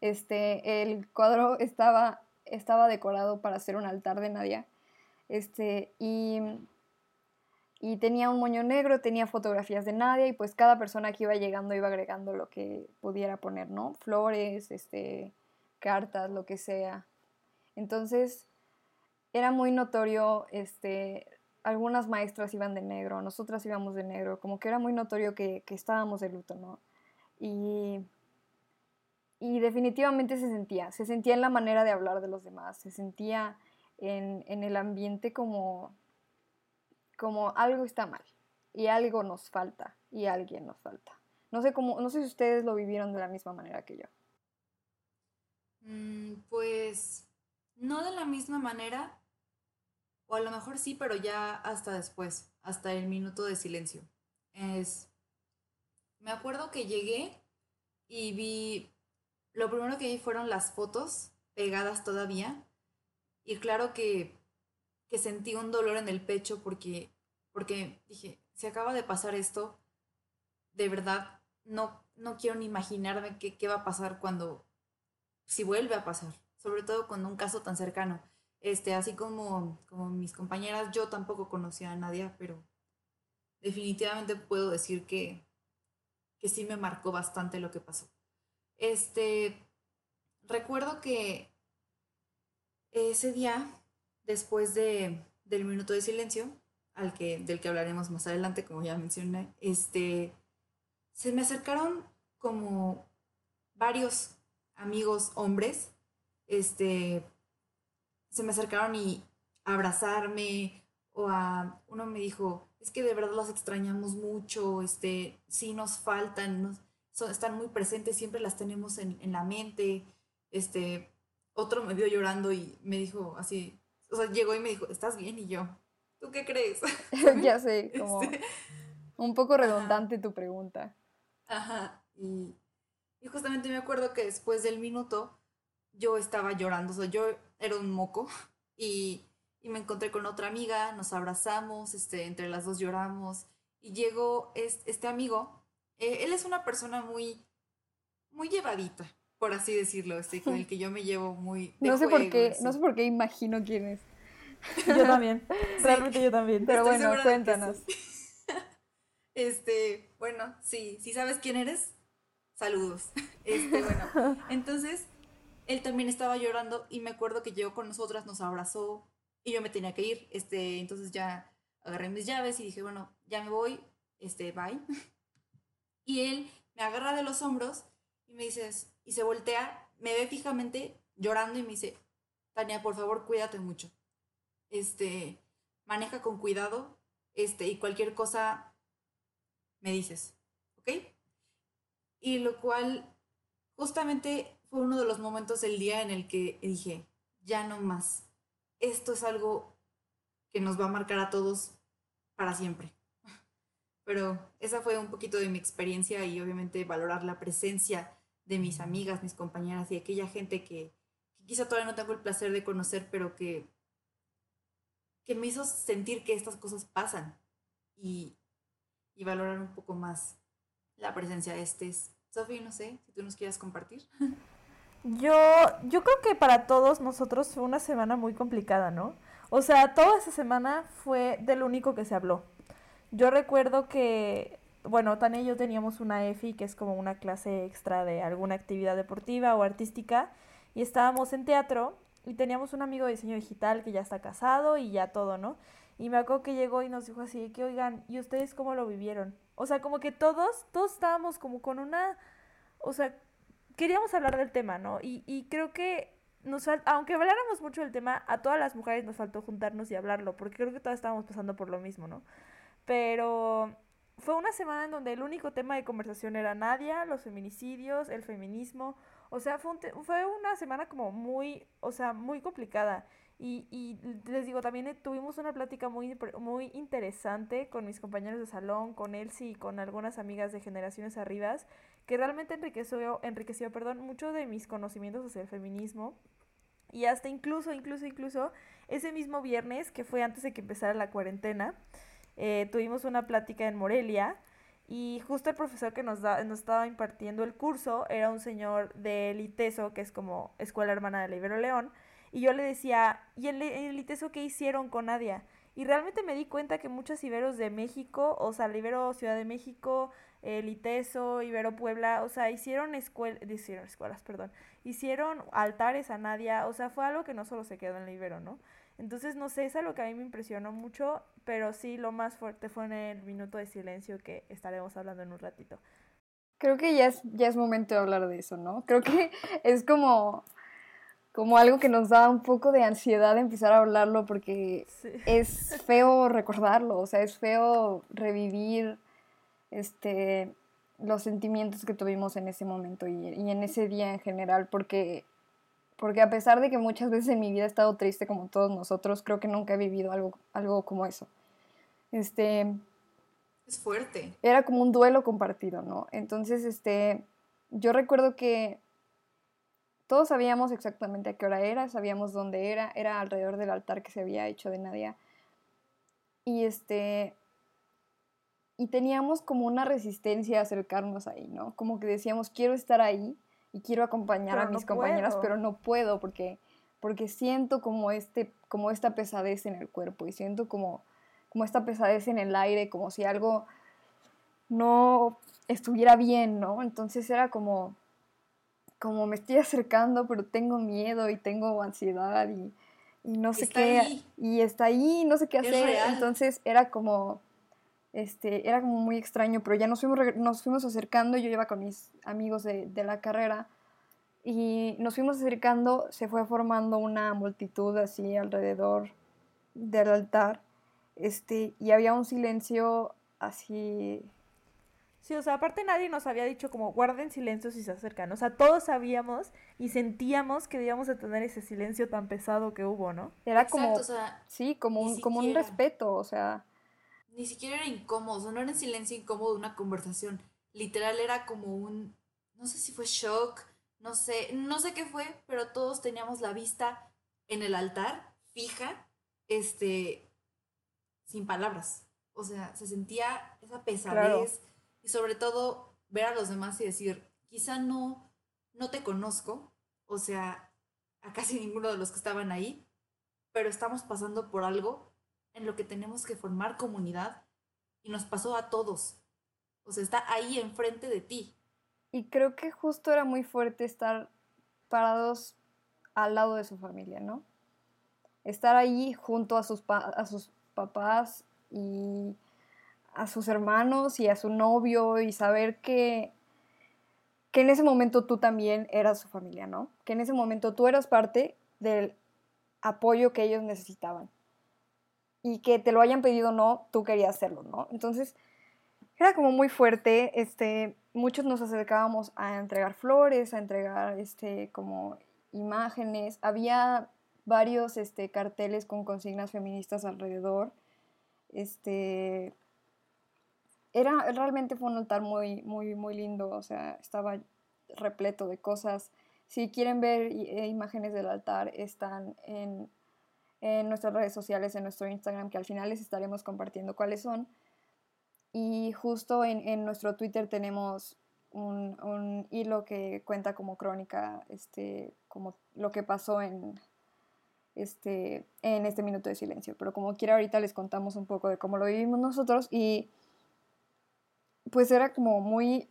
Este, el cuadro estaba, estaba decorado para hacer un altar de Nadia. Este, y y tenía un moño negro, tenía fotografías de Nadia y pues cada persona que iba llegando iba agregando lo que pudiera poner, ¿no? Flores, este, cartas, lo que sea. Entonces era muy notorio, este, algunas maestras iban de negro, nosotras íbamos de negro, como que era muy notorio que, estábamos de luto, ¿no? Y, y definitivamente se sentía, se sentía en la manera de hablar de los demás, se sentía en, el ambiente como como algo está mal y algo nos falta y alguien nos falta. No sé cómo, no sé si ustedes lo vivieron de la misma manera que yo. Mm, pues no de la misma manera, o a lo mejor sí, pero ya hasta después, hasta el minuto de silencio. Es, me acuerdo que llegué y vi, lo primero que vi fueron las fotos pegadas todavía, y claro que que sentí un dolor en el pecho porque, porque dije, se acaba de pasar esto, de verdad no, no quiero ni imaginarme qué, qué va a pasar cuando, si vuelve a pasar, sobre todo con un caso tan cercano. Este, así como, como mis compañeras, yo tampoco conocía a nadie, pero definitivamente puedo decir que, que sí me marcó bastante lo que pasó. Este, recuerdo que ese día después de, del minuto de silencio, al que, del que hablaremos más adelante, como ya mencioné, este, se me acercaron como varios amigos hombres, este, se me acercaron y a abrazarme, o a, uno me dijo, es que de verdad las extrañamos mucho, este, sí nos faltan, son, están muy presentes, siempre las tenemos en, en la mente, este, otro me vio llorando y me dijo así, o sea, llegó y me dijo, ¿estás bien? Y yo, ¿tú qué crees? *laughs* ya sé, *laughs* como este, un poco redundante tu pregunta. Ajá, y, y justamente me acuerdo que después del minuto yo estaba llorando, o sea, yo era un moco *laughs* y, y me encontré con otra amiga, nos abrazamos, este, entre las dos lloramos y llegó este, este amigo, eh, él es una persona muy, muy llevadita, por así decirlo, este, con el que yo me llevo muy... no sé por qué, no sé por qué imagino quién es. Yo también, *laughs* realmente yo también. Pero bueno, cuéntanos. *laughs* Este, bueno, sí, si sabes quién eres, saludos. Este, bueno, *laughs* entonces él también estaba llorando y me acuerdo que llegó con nosotras, nos abrazó y yo me tenía que ir. Este, entonces ya agarré mis llaves y dije, bueno, ya me voy, este, bye. Y él me agarra de los hombros y me dices, y se voltea, me ve fijamente llorando y me dice, Tania, por favor, cuídate mucho. Este, maneja con cuidado, este, y cualquier cosa me dices, ¿ok? Y lo cual justamente fue uno de los momentos del día en el que dije, ya no más. Esto es algo que nos va a marcar a todos para siempre. *laughs* Pero esa fue un poquito de mi experiencia y obviamente valorar la presencia de mis amigas, mis compañeras y aquella gente que, quizá todavía no tengo el placer de conocer, pero que, que me hizo sentir que estas cosas pasan y, y valorar un poco más la presencia de estos. Sofi, no sé si tú nos quieras compartir. *laughs* Yo, yo creo que para todos nosotros fue una semana muy complicada, ¿no? O sea, toda esa semana fue del único que se habló. Yo recuerdo que, bueno, Tania y yo teníamos una EFI, que es como una clase extra de alguna actividad deportiva o artística, y estábamos en teatro y teníamos un amigo de diseño digital que ya está casado y ya todo, ¿no? Y me acuerdo que llegó y nos dijo así, que oigan, ¿y ustedes cómo lo vivieron? O sea, como que todos, todos estábamos como con una, o sea, queríamos hablar del tema, ¿no? Y, y creo que nos aunque habláramos mucho del tema, a todas las mujeres nos faltó juntarnos y hablarlo, porque creo que todas estábamos pasando por lo mismo, ¿no? Pero fue una semana en donde el único tema de conversación era Nadia, los feminicidios, el feminismo. O sea, fue, fue una semana como muy, o sea, muy complicada. Y, y les digo, también tuvimos una plática muy, muy interesante con mis compañeros de salón, con Elsie y con algunas amigas de generaciones arribas, que realmente enriqueció, enriqueció perdón, mucho de mis conocimientos hacia el feminismo. Y hasta incluso, incluso, incluso, ese mismo viernes, que fue antes de que empezara la cuarentena, eh, tuvimos una plática en Morelia y justo el profesor que nos, da, nos estaba impartiendo el curso era un señor de Liteso, que es como escuela hermana de la Ibero León, y yo le decía, ¿y el, el qué hicieron con Nadia? Y realmente me di cuenta que muchos iberos de México, o sea, Ibero Ciudad de México, el Iteso, Ibero Puebla, o sea, hicieron, escuelas, hicieron escuelas, perdón, hicieron altares a Nadia, o sea, fue algo que no solo se quedó en el Ibero, ¿no? Entonces, no sé, es algo que a mí me impresionó mucho, pero sí lo más fuerte fue en el minuto de silencio que estaremos hablando en un ratito. Creo que ya es, ya es momento de hablar de eso, ¿no? Creo que *laughs* es como, como algo que nos da un poco de ansiedad empezar a hablarlo porque es feo recordarlo, o sea, es feo revivir este, los sentimientos que tuvimos en ese momento y, y en ese día en general, porque porque a pesar de que muchas veces en mi vida he estado triste como todos nosotros, creo que nunca he vivido algo, algo como eso. Este... Es fuerte. Era como un duelo compartido, ¿no? Entonces, este, yo recuerdo que todos sabíamos exactamente a qué hora era, sabíamos dónde era, era alrededor del altar que se había hecho de Nadia. Y este, y teníamos como una resistencia a acercarnos ahí, ¿no? Como que decíamos, quiero estar ahí, y quiero acompañar a mis compañeras, pero no puedo porque, porque siento como, este, como esta pesadez en el cuerpo y siento como, como esta pesadez en el aire, como si algo no estuviera bien, ¿no? Entonces era como, como me estoy acercando, pero tengo miedo y tengo ansiedad y, no sé qué. Y está ahí, no sé qué hacer. Entonces era como este, era como muy extraño, pero ya nos fuimos, nos fuimos acercando, yo iba con mis amigos de, de, la carrera y nos fuimos acercando, se fue formando una multitud así alrededor del altar este, y había un silencio así... Sí, o sea, aparte nadie nos había dicho como guarden silencio si se acercan, o sea, todos sabíamos y sentíamos que debíamos de tener ese silencio tan pesado que hubo, ¿no? Era como, sí, como un, como un respeto, o sea ni siquiera era incómodo, no era en silencio incómodo de una conversación. Literal era como un, no sé si fue shock, no sé, no sé qué fue, pero todos teníamos la vista en el altar, fija, este, sin palabras. O sea, se sentía esa pesadez y sobre todo ver a los demás y decir, quizá no, no te conozco, o sea, a casi ninguno de los que estaban ahí, pero estamos pasando por algo en lo que tenemos que formar comunidad y nos pasó a todos. O sea, está ahí enfrente de ti. Y creo que justo era muy fuerte estar parados al lado de su familia, ¿no? Estar ahí junto a sus, a sus papás y a sus hermanos y a su novio y saber que, que en ese momento tú también eras su familia, ¿no? Que en ese momento tú eras parte del apoyo que ellos necesitaban. Y que te lo hayan pedido no, tú querías hacerlo, ¿no? Entonces, era como muy fuerte, este, muchos nos acercábamos a entregar flores, a entregar, este, como imágenes, había varios, este, carteles con consignas feministas alrededor, este, era, realmente fue un altar muy, muy, muy lindo, o sea, estaba repleto de cosas. Si quieren ver eh, imágenes del altar, están en, en nuestras redes sociales, en nuestro Instagram, que al final les estaremos compartiendo cuáles son. Y justo en, en nuestro Twitter tenemos un, un, hilo que cuenta como crónica, este, como lo que pasó en, este, en este minuto de silencio. Pero como quiera, ahorita les contamos un poco de cómo lo vivimos nosotros y pues era como muy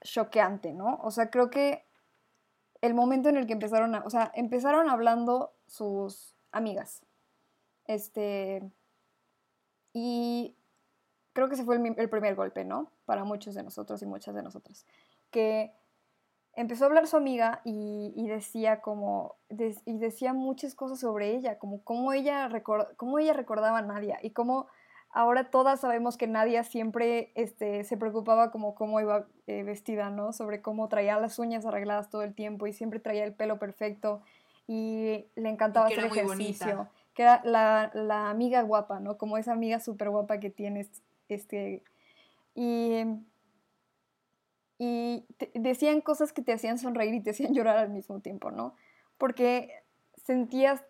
choqueante, ¿no? O sea, creo que el momento en el que empezaron a, o sea, empezaron hablando sus amigas. Este, y creo que ese fue el, primer golpe, ¿no? Para muchos de nosotros y muchas de nosotras. Que empezó a hablar su amiga y, decía como, y decía muchas cosas sobre ella, como cómo ella, cómo ella recordaba a Nadia y cómo ahora todas sabemos que Nadia siempre este, se preocupaba como cómo iba eh, vestida, ¿no? Sobre cómo traía las uñas arregladas todo el tiempo y siempre traía el pelo perfecto y le encantaba hacer ejercicio. Que era la, amiga guapa, ¿no? Como esa amiga súper guapa que tienes. Este, y y decían cosas que te hacían sonreír y te hacían *laughs* llorar al mismo tiempo, ¿no? Porque sentías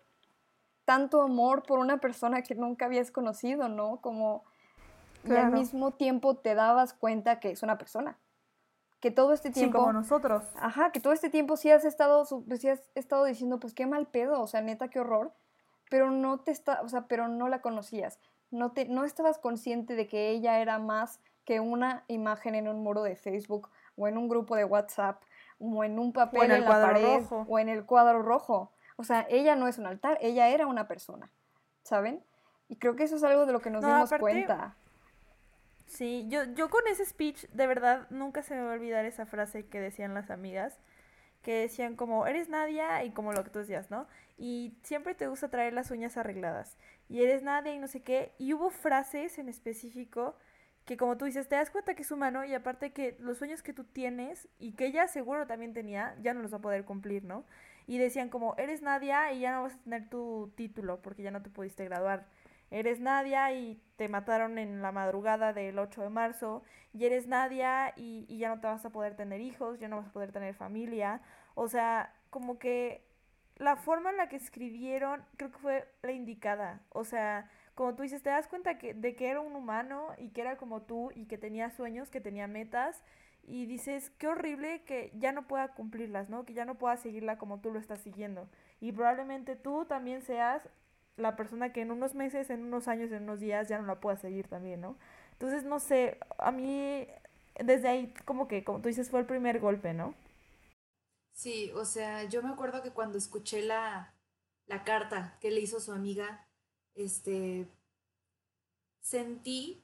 tanto amor por una persona que nunca habías conocido, ¿no? Como y al mismo tiempo te dabas cuenta que es una persona. Que todo este tiempo. Sí, como nosotros. Ajá, que todo este tiempo sí has estado, sí has estado diciendo, pues qué mal pedo, o sea, neta, qué horror. Pero no te está, o sea, pero no la conocías. No, te, no estabas consciente de que ella era más que una imagen en un muro de Facebook o en un grupo de WhatsApp o en un papel en, la pared o en el cuadro rojo. O sea, ella no es un altar, ella era una persona, ¿saben? Y creo que eso es algo de lo que nos dimos cuenta. Sí, yo, yo con ese speech, de verdad, nunca se me va a olvidar esa frase que decían las amigas, que decían como, eres Nadia y como lo que tú decías, ¿no? Y siempre te gusta traer las uñas arregladas. Y eres Nadia y no sé qué. Y hubo frases en específico que como tú dices, te das cuenta que es humano y aparte que los sueños que tú tienes y que ella seguro también tenía, ya no los va a poder cumplir, ¿no? y decían como, eres Nadia y ya no vas a tener tu título porque ya no te pudiste graduar. Eres Nadia y te mataron en la madrugada del 8 de marzo. Y eres Nadia y, y ya no te vas a poder tener hijos, ya no vas a poder tener familia. O sea, como que la forma en la que escribieron creo que fue la indicada. O sea, como tú dices, te das cuenta que, de que era un humano y que era como tú y que tenía sueños, que tenía metas y dices, qué horrible que ya no pueda cumplirlas, ¿no? Que ya no pueda seguirla como tú lo estás siguiendo. Y probablemente tú también seas la persona que en unos meses, en unos años, en unos días ya no la pueda seguir también, ¿no? Entonces, no sé, a mí desde ahí como que, como tú dices, fue el primer golpe, ¿no? Sí, o sea, yo me acuerdo que cuando escuché la, la carta que le hizo su amiga, este, sentí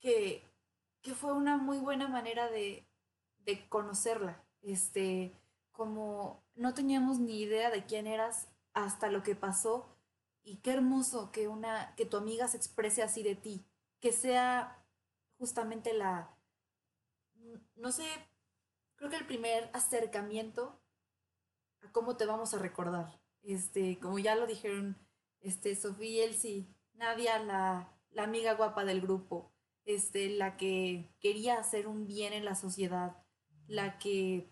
que que fue una muy buena manera de, de conocerla. Este, como no teníamos ni idea de quién eras hasta lo que pasó y qué hermoso que una que tu amiga se exprese así de ti, que sea justamente la no sé, creo que el primer acercamiento a cómo te vamos a recordar. Este, como ya lo dijeron este Sofía y Elsie, Nadia la la amiga guapa del grupo, este, la que quería hacer un bien en la sociedad, la que,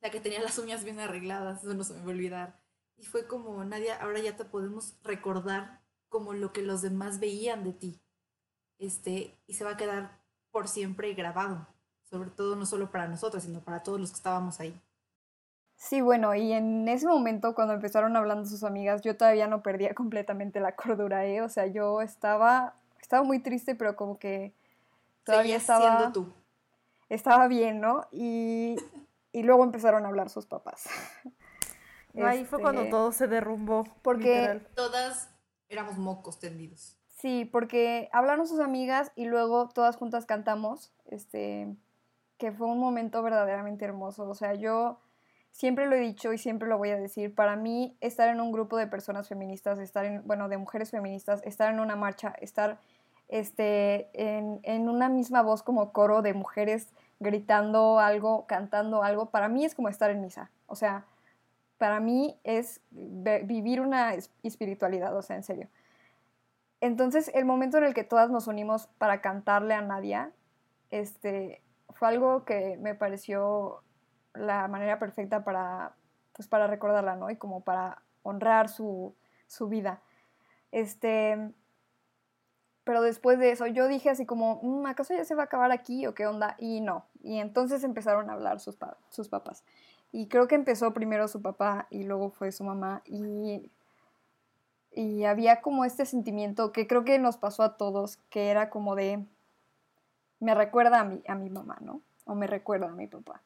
la que tenía las uñas bien arregladas, eso no se me va a olvidar. Y fue como, Nadia, ahora ya te podemos recordar como lo que los demás veían de ti. Este, y se va a quedar por siempre grabado, sobre todo no solo para nosotros, sino para todos los que estábamos ahí. Sí, bueno, y en ese momento cuando empezaron hablando sus amigas, yo todavía no perdía *laughs* completamente la cordura, ¿eh? O sea, yo estaba estaba muy triste, pero como que todavía estaba... Siendo tú. Estaba bien, ¿no? Y, luego empezaron a hablar sus papás. Ahí fue cuando este, todo se derrumbó. Porque todas éramos mocos tendidos. Sí, porque hablaron sus amigas y luego todas juntas cantamos, este, que fue un momento verdaderamente hermoso. O sea, yo siempre lo he dicho y siempre lo voy a decir, para mí estar en un grupo de personas feministas, estar en, bueno, de mujeres feministas, estar en una marcha, estar este, en, en una misma voz como coro de mujeres gritando algo, cantando algo, para mí es como estar en misa. O sea, para mí es vivir una espiritualidad, o sea, en serio. Entonces, el momento en el que todas nos unimos para cantarle a Nadia, este, fue algo que me pareció la manera perfecta para, pues, para recordarla, ¿no? Y como para honrar su, su vida. Este, pero después de eso, yo dije así como, mm, ¿acaso ya se va a acabar aquí o qué onda? Y no. Y entonces empezaron a hablar sus, sus papás. Y creo que empezó primero su papá y luego fue su mamá. Y, y había como este sentimiento que creo que nos pasó a todos, que era como de, me recuerda a mi, a mi mamá, ¿no? O me recuerda a mi papá.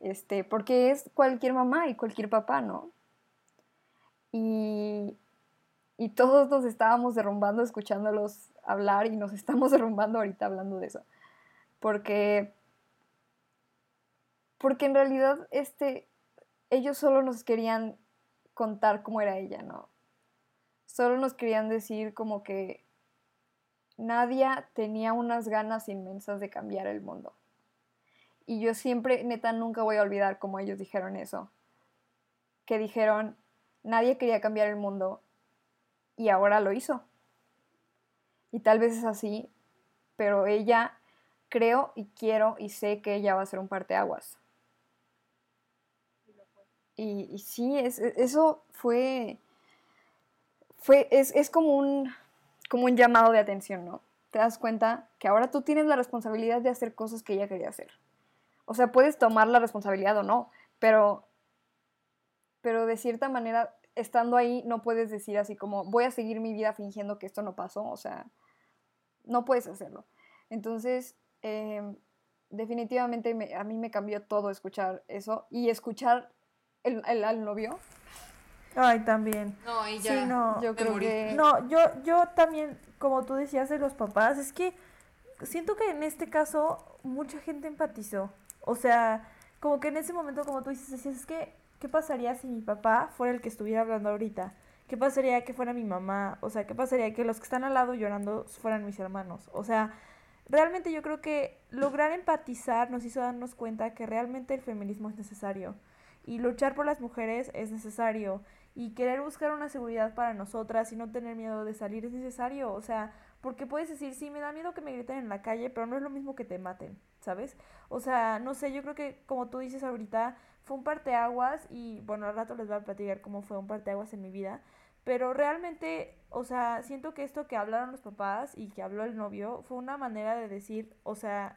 Este, porque es cualquier mamá y cualquier papá, ¿no? Y, y todos nos estábamos derrumbando escuchándolos hablar y nos estamos *laughs* derrumbando ahorita hablando de eso. Porque, porque en realidad este, ellos solo nos querían contar cómo era ella, ¿no? Solo nos querían decir como que Nadia tenía unas ganas inmensas de cambiar el mundo. Y yo siempre, neta, nunca voy a olvidar cómo ellos dijeron eso. Que dijeron, nadie quería cambiar el mundo y ahora lo hizo y tal vez es así, pero ella creo y quiero y sé que ella va a ser un parteaguas. Y, sí, es, e, eso fue, fue es, es como, un, como un llamado de atención, ¿no? Te das cuenta que ahora tú tienes la responsabilidad de hacer cosas que ella quería hacer. O sea, puedes tomar la responsabilidad o no, pero, pero de cierta manera, estando ahí, no puedes decir así como, voy a seguir mi vida fingiendo que esto no pasó. O sea, no puedes hacerlo. Entonces, em, definitivamente a mí me cambió todo escuchar eso y escuchar el, al novio. Ay, también. No, y ya. Sí, no. Yo creo que. No, yo, yo también, como tú decías de los papás, es que siento que en este caso mucha gente empatizó. O sea, como que en ese momento, como tú dices, decías, es que, ¿qué pasaría si mi papá fuera el que estuviera hablando ahorita? ¿Qué pasaría que fuera mi mamá? O sea, ¿qué pasaría que los que están al lado llorando fueran mis hermanos? O sea, realmente yo creo que lograr empatizar nos hizo darnos cuenta que realmente el feminismo es necesario. Y luchar por las mujeres es necesario. Y querer buscar una seguridad para nosotras y no tener miedo de salir es necesario. O sea, porque puedes decir, sí, me da miedo que me griten en la calle, pero no es lo mismo que te maten, ¿sabes? O sea, no sé, yo creo que como tú dices ahorita, fue un parteaguas y bueno, al rato les voy a platicar cómo fue un parteaguas en mi vida. Pero realmente, o sea, siento que esto que hablaron los papás y que habló el novio fue una manera de decir, o sea,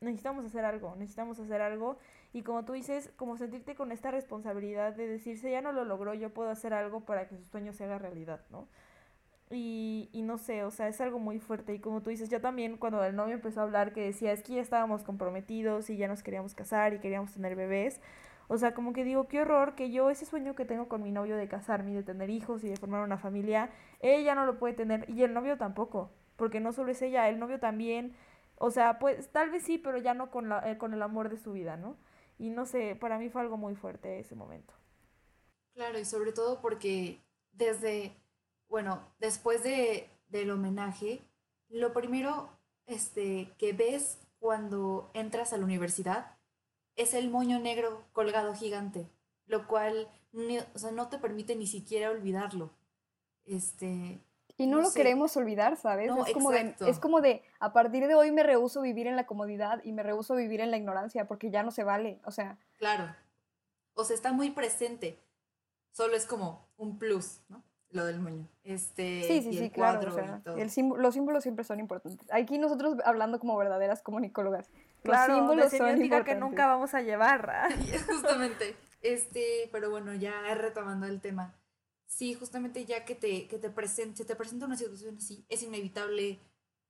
necesitamos hacer algo, necesitamos hacer algo. Y como tú dices, como sentirte con esta responsabilidad de decirse, ya no lo logró, yo puedo hacer algo para que su sueño se haga realidad, ¿no? Y, y no sé, o sea, es algo muy fuerte. Y como tú dices, yo también cuando el novio empezó a hablar que decía, es que ya estábamos comprometidos y ya nos queríamos casar y queríamos tener bebés, o sea, como que digo, qué horror que yo ese sueño que tengo con mi novio de casarme y de tener hijos y de formar una familia, ella no lo puede tener y el novio tampoco, porque no solo es ella, el novio también, o sea, pues tal vez sí, pero ya no con, la, eh, con el amor de su vida, ¿no? Y no sé, para mí fue algo muy fuerte ese momento. Claro, y sobre todo porque desde, bueno, después de, del homenaje, lo primero este, que ves cuando entras a la universidad es el moño negro colgado gigante, lo cual no te permite ni siquiera olvidarlo. Este, y no, lo queremos olvidar, ¿sabes? es, como de, es como de, a partir de hoy me rehuso vivir en la comodidad y me rehuso vivir en la ignorancia porque ya no se vale, o sea. Claro. O sea, está muy presente. Solo es como un plus, ¿no? Lo del moño. Este, sí, sí, sí, claro. los símbolos siempre son importantes. Aquí nosotros hablando como verdaderas comunicólogas. Claro, los símbolos son que nunca vamos a llevar. *laughs* Justamente. Este, pero bueno, ya retomando el tema. Sí, justamente ya que te, que te presente, te presenta una situación así, es inevitable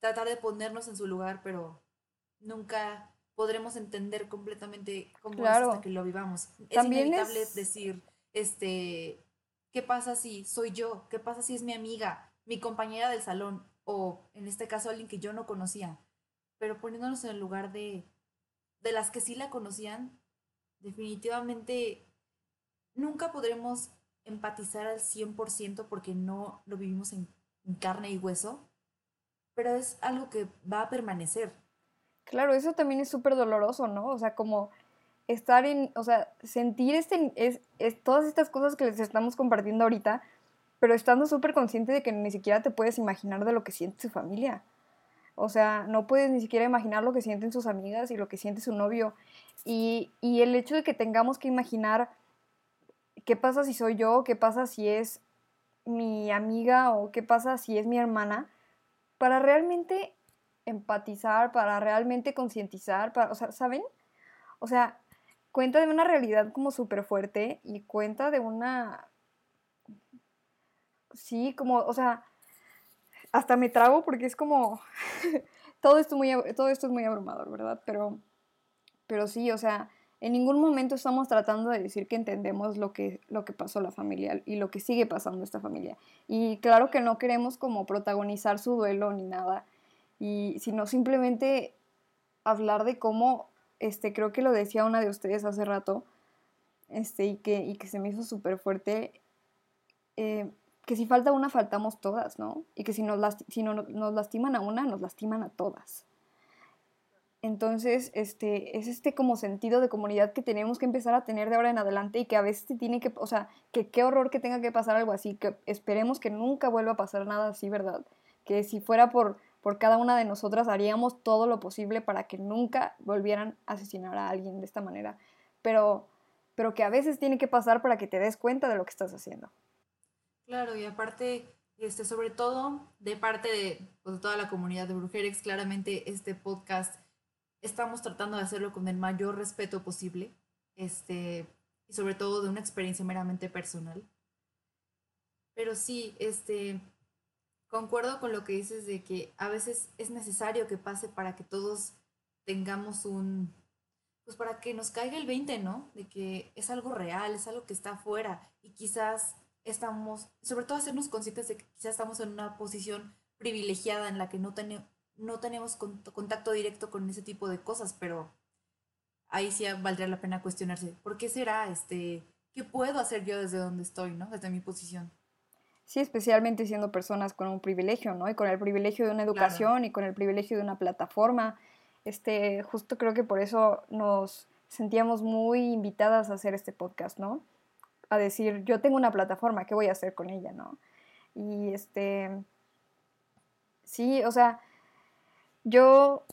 tratar de ponernos en su lugar, pero nunca podremos entender completamente cómo es hasta que lo vivamos. es inevitable decir, este, ¿qué pasa si soy yo? ¿Qué pasa si es mi amiga, mi compañera del salón? o en este caso alguien que yo no conocía, pero poniéndonos en el lugar de, de las que sí la conocían, definitivamente nunca podremos empatizar al 100% porque no lo vivimos en, carne y hueso, pero es algo que va a permanecer. Claro, eso también es súper doloroso, ¿no? O sea, como estar en, o sea, sentir este, es, es, todas estas cosas que les estamos compartiendo ahorita, pero estando súper consciente de que ni siquiera te puedes imaginar de lo que siente su familia. O sea, no puedes ni siquiera imaginar lo que sienten sus amigas y lo que siente su novio. Y, y el hecho de que tengamos que imaginar qué pasa si soy yo, qué pasa si es mi amiga o qué pasa si es mi hermana, para realmente empatizar, para realmente concientizar, para, o sea, ¿saben? O sea, cuenta de una realidad como súper fuerte y cuenta de una... Sí, como, o sea, hasta me trago porque es como... *laughs* todo, esto muy, todo esto es muy abrumador, ¿verdad? Pero, pero sí, o sea, en ningún momento estamos tratando de decir que entendemos lo que, lo que pasó la familia y lo que sigue pasando esta familia. Y claro que no queremos como protagonizar su duelo ni nada, y, sino simplemente hablar de cómo, este, creo que lo decía una de ustedes hace rato, este, y, que, y que se me hizo súper fuerte, eh, que si falta una, faltamos todas, ¿no? Y que si, nos, si no, nos lastiman a una, nos lastiman a todas. Entonces, este, es este como sentido de comunidad que tenemos que empezar a tener de ahora en adelante y que a veces tiene que, o sea, que qué horror que tenga que pasar algo así, que esperemos que nunca vuelva a pasar nada así, ¿verdad? Que si fuera por, por cada una de nosotras haríamos todo lo posible para que nunca volvieran a asesinar a alguien de esta manera, pero, pero que a veces tiene que pasar para que te des cuenta de lo que estás haciendo. Claro, y aparte, este, sobre todo de parte de, pues, toda la comunidad de Brujerex, claramente este podcast estamos tratando de hacerlo con el mayor respeto posible, este, y sobre todo de una experiencia meramente personal. Pero sí, este, concuerdo con lo que dices de que a veces es necesario que pase para que todos tengamos un, pues para que nos caiga el 20, ¿no? De que es algo real, es algo que está afuera y quizás estamos, sobre todo hacernos conscientes de que quizás estamos en una posición privilegiada en la que no, tenemos no tenemos contacto directo con ese tipo de cosas, pero ahí sí valdría la pena cuestionarse, ¿por qué será? Este, ¿Qué puedo hacer yo desde donde estoy, ¿no? Desde mi posición. Sí, especialmente siendo personas con un privilegio, ¿no? Y con el privilegio de una educación y con el privilegio de una plataforma. Este, justo creo que por eso nos sentíamos muy invitadas a hacer este podcast, ¿no? A decir, yo tengo una plataforma, ¿qué voy a hacer con ella, no? Y este, sí, o sea, yo,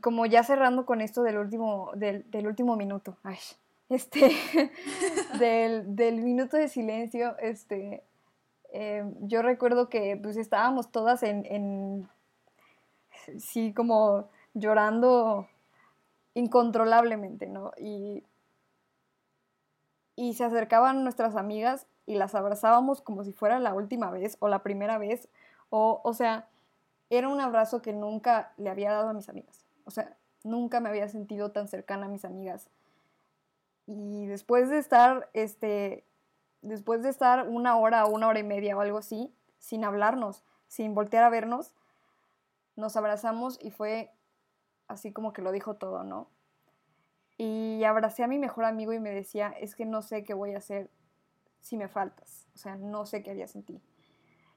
como ya cerrando con esto del último, del, último minuto, este, *laughs* del, minuto de silencio, este, em, yo recuerdo que pues estábamos todas en, en, sí, como llorando incontrolablemente, ¿no? Y, y se acercaban nuestras amigas y las abrazábamos como si fuera la última vez o la primera vez, o, o sea, era un abrazo que nunca le había dado a mis amigas. O sea, nunca me había sentido tan cercana a mis amigas. Y después de estar, este, después de estar una hora o una hora y media o algo así, sin hablarnos, sin voltear a vernos, nos abrazamos y fue así como que lo dijo todo, ¿no? Y abracé a mi mejor amigo y me decía, es que no sé qué voy a hacer si me faltas. O sea, no sé qué haría sin ti.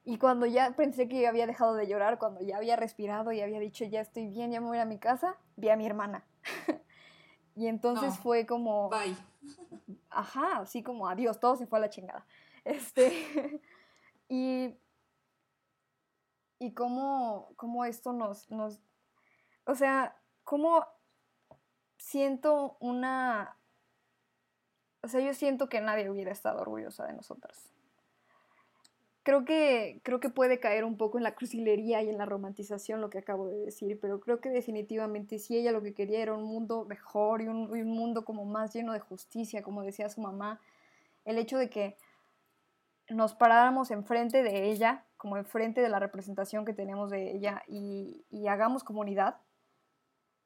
Y cuando ya pensé que había dejado de llorar, cuando ya había respirado y había dicho, ya estoy bien, ya me voy a mi casa, vi a mi hermana. *laughs* y entonces fue como... Bye. Ajá, así como adiós, todo se fue a la chingada. Este... *laughs* y... Y cómo, cómo esto nos, nos... O sea, cómo siento una... O sea, yo siento que nadie hubiera estado orgullosa de nosotras creo que, creo que puede caer un poco en la crucilería y en la romantización lo que acabo de decir, pero creo que definitivamente si ella lo que quería era un mundo mejor y un, un mundo como más lleno de justicia, como decía su mamá, el hecho de que nos paráramos enfrente de ella, como enfrente de la representación que tenemos de ella y, y hagamos comunidad,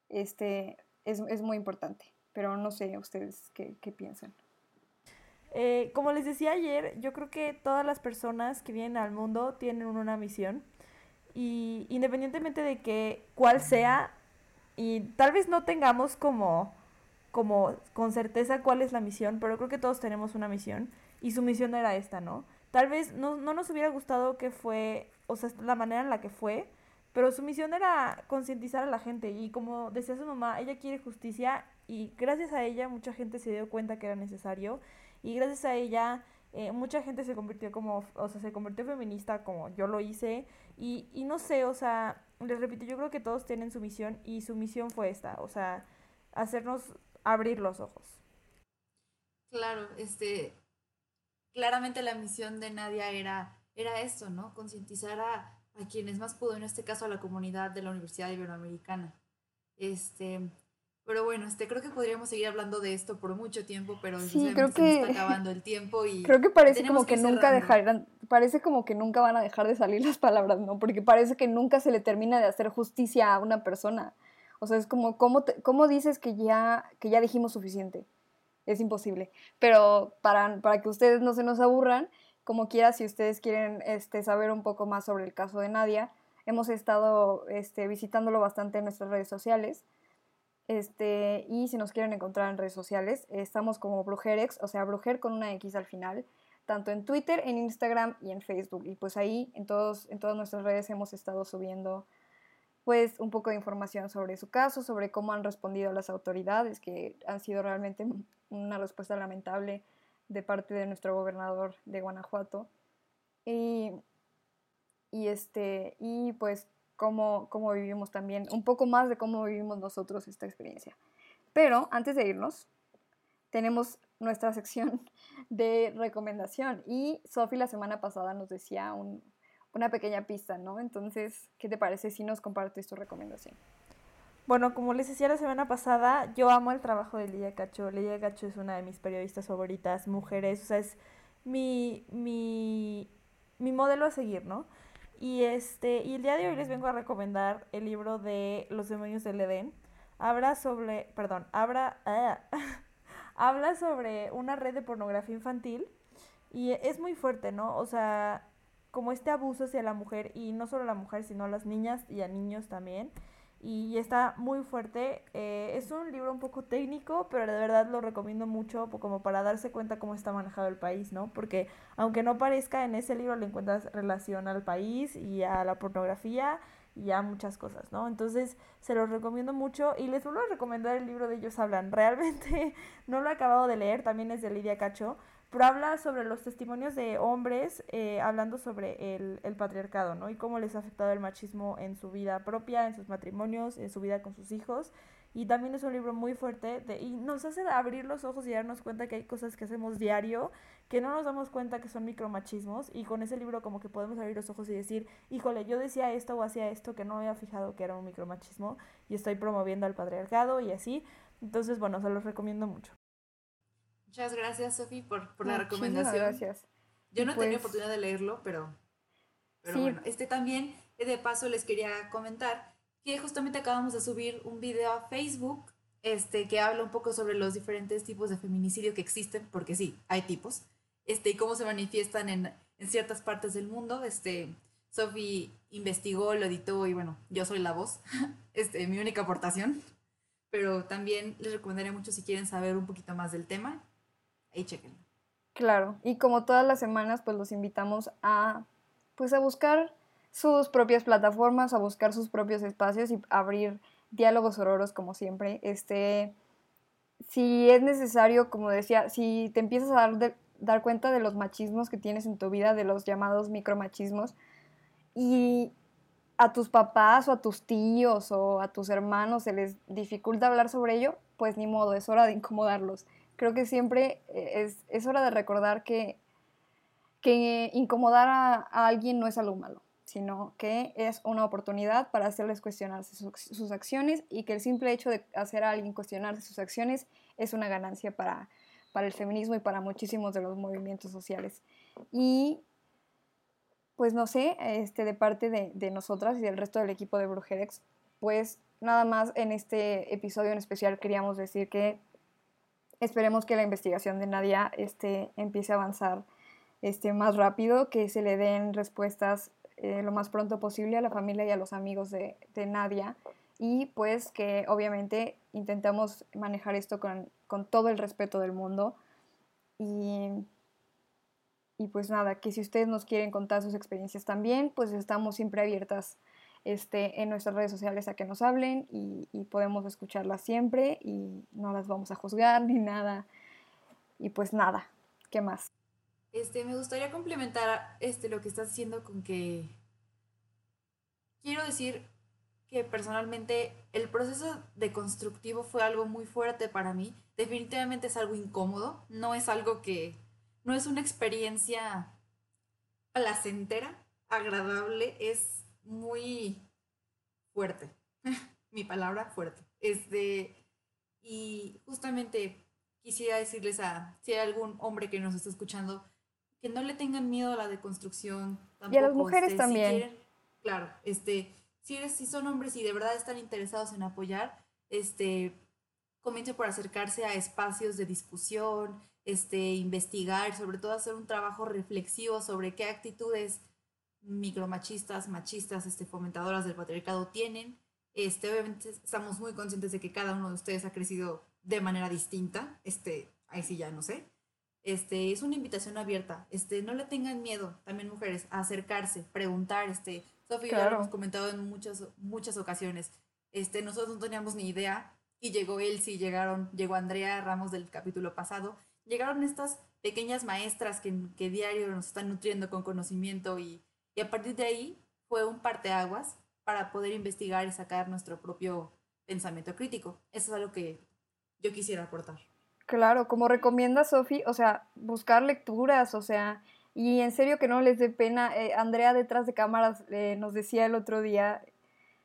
este, es, es, muy importante. Pero no sé ustedes qué, qué piensan. Eh, como les decía ayer, yo creo que todas las personas que vienen al mundo tienen una misión y independientemente de que cuál sea, y tal vez no tengamos como, como con certeza cuál es la misión, pero creo que todos tenemos una misión y su misión era esta, ¿no? Tal vez no, no nos hubiera gustado que fue, o sea, la manera en la que fue, pero su misión era concientizar a la gente y como decía su mamá, ella quiere justicia y gracias a ella mucha gente se dio cuenta que era necesario y gracias a ella eh, mucha gente se convirtió como, o sea, se convirtió feminista como yo lo hice y, y no sé, o sea, les repito, yo creo que todos tienen su misión y su misión fue esta, o sea, hacernos abrir los ojos. Claro, este, claramente la misión de Nadia era, era esto, ¿no? Concientizar a a quienes más pudo, en este caso a la comunidad de la Universidad Iberoamericana. Este, pero bueno, este, creo que podríamos seguir hablando de esto por mucho tiempo, pero sí, creo que está acabando el tiempo y *laughs* creo que parece como que, nunca dejarán, parece como que nunca van a dejar de salir *laughs* las palabras, ¿no? Porque parece que nunca se le termina de hacer justicia a una persona. O sea, es como cómo, cómo dices que ya que ya dijimos suficiente. Es imposible. Pero para, para que ustedes no se nos aburran, como quiera, si ustedes quieren este, saber un poco más sobre el caso de Nadia, hemos estado este, visitándolo bastante en nuestras redes sociales. Este, y si nos quieren encontrar en redes sociales, estamos como Brujerex, o sea, Brujer con una X al final, tanto en Twitter, en Instagram y en Facebook. Y pues ahí en, todos, en todas nuestras redes hemos estado subiendo pues un poco de información sobre su caso, sobre cómo han respondido las autoridades, que han sido realmente una respuesta lamentable de parte de nuestro gobernador de Guanajuato. Y, este, y pues cómo, cómo vivimos también, un poco más de cómo vivimos nosotros esta experiencia. Pero antes de irnos, tenemos nuestra sección *laughs* de recomendación. Y Sofi la semana pasada nos decía una pequeña pista, ¿no? Entonces, ¿qué te parece si nos compartes tu recomendación? Bueno, como les decía la semana pasada, yo amo el trabajo de Lidia Cacho. Lidia Cacho es una de mis periodistas favoritas, mujeres, o sea, es mi, mi, mi modelo a seguir, ¿no? Y, este, y el día de hoy les vengo a recomendar el libro de Los demonios del Edén. Habla sobre, perdón, habla, ah, *laughs* habla sobre una red de pornografía infantil y es muy fuerte, ¿no? O sea, como este abuso hacia la mujer y no solo a la mujer, sino a las niñas y a niños también y está muy fuerte. Eh, es un libro un poco técnico, pero de verdad lo recomiendo mucho como para darse cuenta cómo está manejado el país, ¿no? Porque aunque no parezca, en ese libro le encuentras relación al país y a la pornografía y a muchas cosas, ¿no? Entonces se los recomiendo mucho y les vuelvo a recomendar el libro de Ellos Hablan. *laughs* Realmente no lo he acabado de leer, también es de Lidia Cacho, pero habla sobre los testimonios de hombres eh, hablando sobre el, patriarcado, ¿no? Y cómo les ha afectado el machismo en su vida propia, en sus matrimonios, en su vida con sus hijos. Y también es un libro muy fuerte de, y nos hace abrir los ojos y darnos cuenta que hay cosas que hacemos diario que no nos damos cuenta que son micromachismos y con ese libro como que podemos abrir los ojos y decir, híjole, yo decía esto o hacía esto que no había fijado que era un micromachismo y estoy promoviendo al patriarcado y así. Entonces, bueno, se los recomiendo mucho. Muchas gracias, Sofi, por, por la recomendación. Gracias. Yo no tenía pues oportunidad de leerlo, pero, pero bueno, este también, eh, de paso, les quería comentar que justamente acabamos de subir un video a Facebook este, que habla un poco sobre los diferentes tipos de feminicidio que existen, porque sí, hay tipos, este, y cómo se manifiestan en, en ciertas partes del mundo. Este, Sofi investigó, lo editó y bueno, yo soy la voz, *laughs* este, mi única aportación. Pero también les recomendaría mucho si quieren saber un poquito más del tema, Claro, y como todas las semanas, pues los invitamos a, pues a buscar sus propias plataformas, a buscar sus propios espacios y abrir diálogos ororos como siempre. Este, si es necesario, como decía, si te empiezas a dar, dar cuenta de los machismos que tienes en tu vida, de los llamados micromachismos, y a tus papás o a tus tíos o a tus hermanos se les dificulta hablar sobre ello, pues ni modo, es hora de incomodarlos creo que siempre eh, es, hora de recordar que, que incomodar a, alguien no es algo malo, sino que es una oportunidad para hacerles cuestionarse sus, acciones y que el simple hecho de hacer a alguien cuestionarse sus acciones es una ganancia para, para el feminismo y para muchísimos de los movimientos sociales. Y pues no sé, este, de parte de, de nosotras y del resto del equipo de Brujerex, pues nada más en este episodio en especial queríamos decir que Esperemos que la investigación de Nadia este, empiece a avanzar este, más rápido, que se le den respuestas eh, lo más pronto posible a la familia y a los amigos de, de Nadia. Y pues que obviamente intentamos manejar esto con, con todo el respeto del mundo. Y, y, pues nada, que si ustedes nos quieren contar sus experiencias también, pues estamos siempre abiertas este, en nuestras redes sociales a que nos hablen y, podemos escucharlas siempre y no las vamos a juzgar *laughs* ni nada. Y pues nada, ¿qué más? Este, me gustaría complementar este, lo que estás diciendo con que quiero decir que personalmente el proceso de constructivo fue algo muy fuerte para mí. Definitivamente es algo incómodo, no es algo que, no es una experiencia placentera, agradable, es muy fuerte. *laughs* Mi palabra fuerte. Este, y justamente quisiera decirles a si hay algún hombre que nos está escuchando que no le tengan miedo a la deconstrucción. y a las mujeres este, también. Si claro, este, si, eres, si son hombres y de verdad están interesados en apoyar, este, comience por acercarse a espacios de discusión, este, investigar, sobre todo hacer un trabajo reflexivo sobre qué actitudes micromachistas, machistas, este, fomentadoras del patriarcado tienen. Este, obviamente estamos muy conscientes de que cada uno de ustedes ha crecido de manera distinta. Este, ahí sí ya no sé. Este, es una invitación abierta. Este, no le tengan miedo, también mujeres, a acercarse, preguntar, este, Sofía claro. ya lo hemos comentado en muchas, muchas ocasiones. Este, nosotros no teníamos ni idea y llegó Elsie, llegaron, llegó Andrea Ramos del capítulo pasado. Llegaron estas pequeñas maestras que, que diario nos están nutriendo con conocimiento y, y a partir de ahí fue un parteaguas para poder investigar y sacar nuestro propio pensamiento crítico. Eso es algo que yo quisiera aportar. Claro, como recomienda Sofi, o sea, buscar lecturas, o sea, y en serio que no les dé pena. Eh, Andrea detrás de cámaras eh, nos decía el otro día,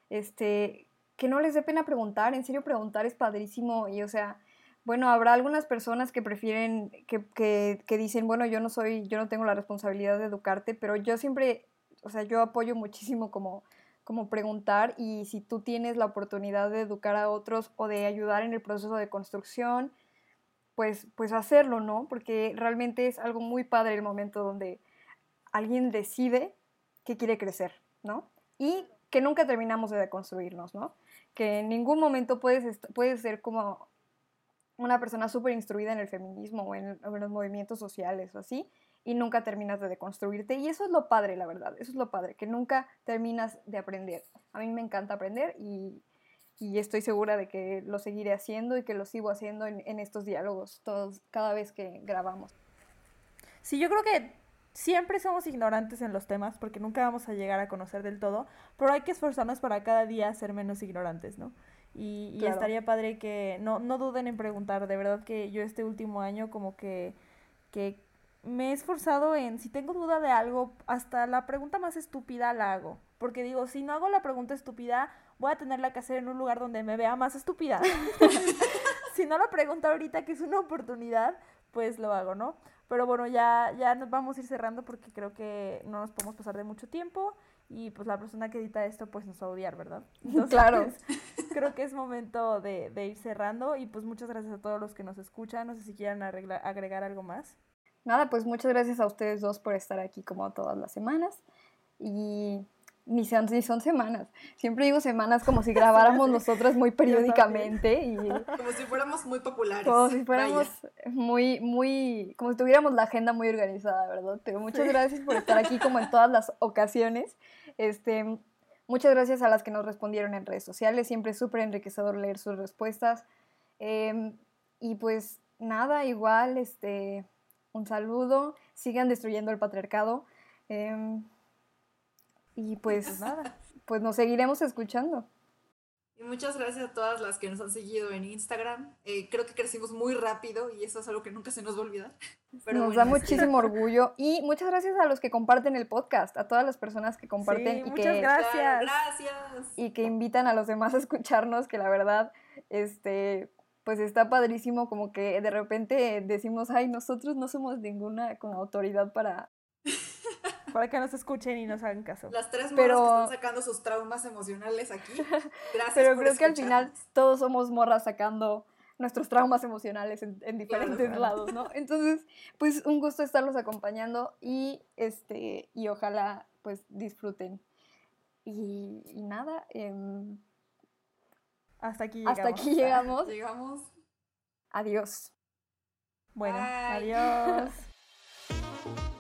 este, que no les dé pena preguntar, en serio preguntar es padrísimo y o sea, bueno, habrá algunas personas que prefieren, que, que, que dicen, bueno, yo no soy, yo no tengo la responsabilidad de educarte, pero yo siempre, o sea, yo apoyo muchísimo como, como preguntar y si tú tienes la oportunidad de educar a otros o de ayudar en el proceso de construcción, pues, pues hacerlo, ¿no? Porque realmente es algo muy padre el momento donde alguien decide que quiere crecer, ¿no? Y que nunca terminamos de deconstruirnos, ¿no? Que en ningún momento puedes, puedes ser como una persona súper instruida en el feminismo o en, en, los movimientos sociales o así, y nunca terminas de deconstruirte. Y eso es lo padre, la verdad, eso es lo padre, que nunca terminas de aprender. A mí me encanta aprender y, y estoy segura de que lo seguiré haciendo y que lo sigo haciendo en, en, estos diálogos todos, cada vez que grabamos. Sí, yo creo que siempre somos ignorantes en los temas porque nunca vamos a llegar a conocer del todo, pero hay que esforzarnos para cada día ser menos ignorantes, ¿no? Y, y claro. estaría padre que no, no duden en preguntar, de verdad que yo este último año como que, que me he esforzado en, si tengo duda de algo, hasta la pregunta más estúpida la hago. Porque digo, si no hago la pregunta estúpida, voy a tenerla que hacer en un lugar donde me vea más estúpida. *laughs* *laughs* si no la pregunto ahorita, que es una oportunidad, pues lo hago, ¿no? Pero bueno, ya, ya nos vamos a ir cerrando porque creo que no nos podemos pasar de mucho tiempo y pues la persona que edita esto pues nos va a odiar, ¿verdad? *laughs* Entonces, claro. creo que es momento de, de, ir cerrando y pues muchas gracias a todos los que nos escuchan. No sé si quieran arreglar, agregar algo más. Nada, pues muchas gracias a ustedes dos por estar aquí como todas las semanas y ni son, ni son semanas. Siempre digo semanas como si *laughs* grabáramos nosotras muy periódicamente. Y, *laughs* como si fuéramos muy populares. Como si fuéramos Vaya. muy, muy, como si tuviéramos la agenda muy organizada, ¿verdad? Pero muchas sí. gracias por estar aquí como en todas las ocasiones. Este, muchas gracias a las que nos respondieron en redes sociales. Siempre es súper enriquecedor leer sus respuestas. Eh, y pues nada, igual, este, un saludo. Sigan destruyendo el patriarcado. Eh, y pues *laughs* nada, pues nos seguiremos escuchando. Y muchas gracias a todas las que nos han seguido en Instagram. Eh, creo que crecimos muy rápido y eso es algo que nunca se nos va a olvidar. *laughs* Pero nos bueno, da muchísimo *laughs* orgullo y muchas gracias a los que comparten el podcast, a todas las personas que comparten sí, y muchas que gracias. gracias y que invitan a los demás a escucharnos, que la verdad, este, pues está padrísimo como que de repente decimos, ay, nosotros no somos ninguna como autoridad para *laughs* para que nos escuchen y nos hagan caso. Las tres morras Pero... que están sacando sus traumas emocionales aquí. *laughs* Gracias Pero por creo escuchar. que al final todos somos morras sacando nuestros traumas emocionales en, en diferentes Claro, lados, ¿no? Entonces, pues un gusto estarlos acompañando y este y ojalá pues disfruten. Y, y nada, em, hasta aquí llegamos. Hasta aquí llegamos. *laughs* llegamos. Adiós. Bueno, Bye. adiós. *laughs*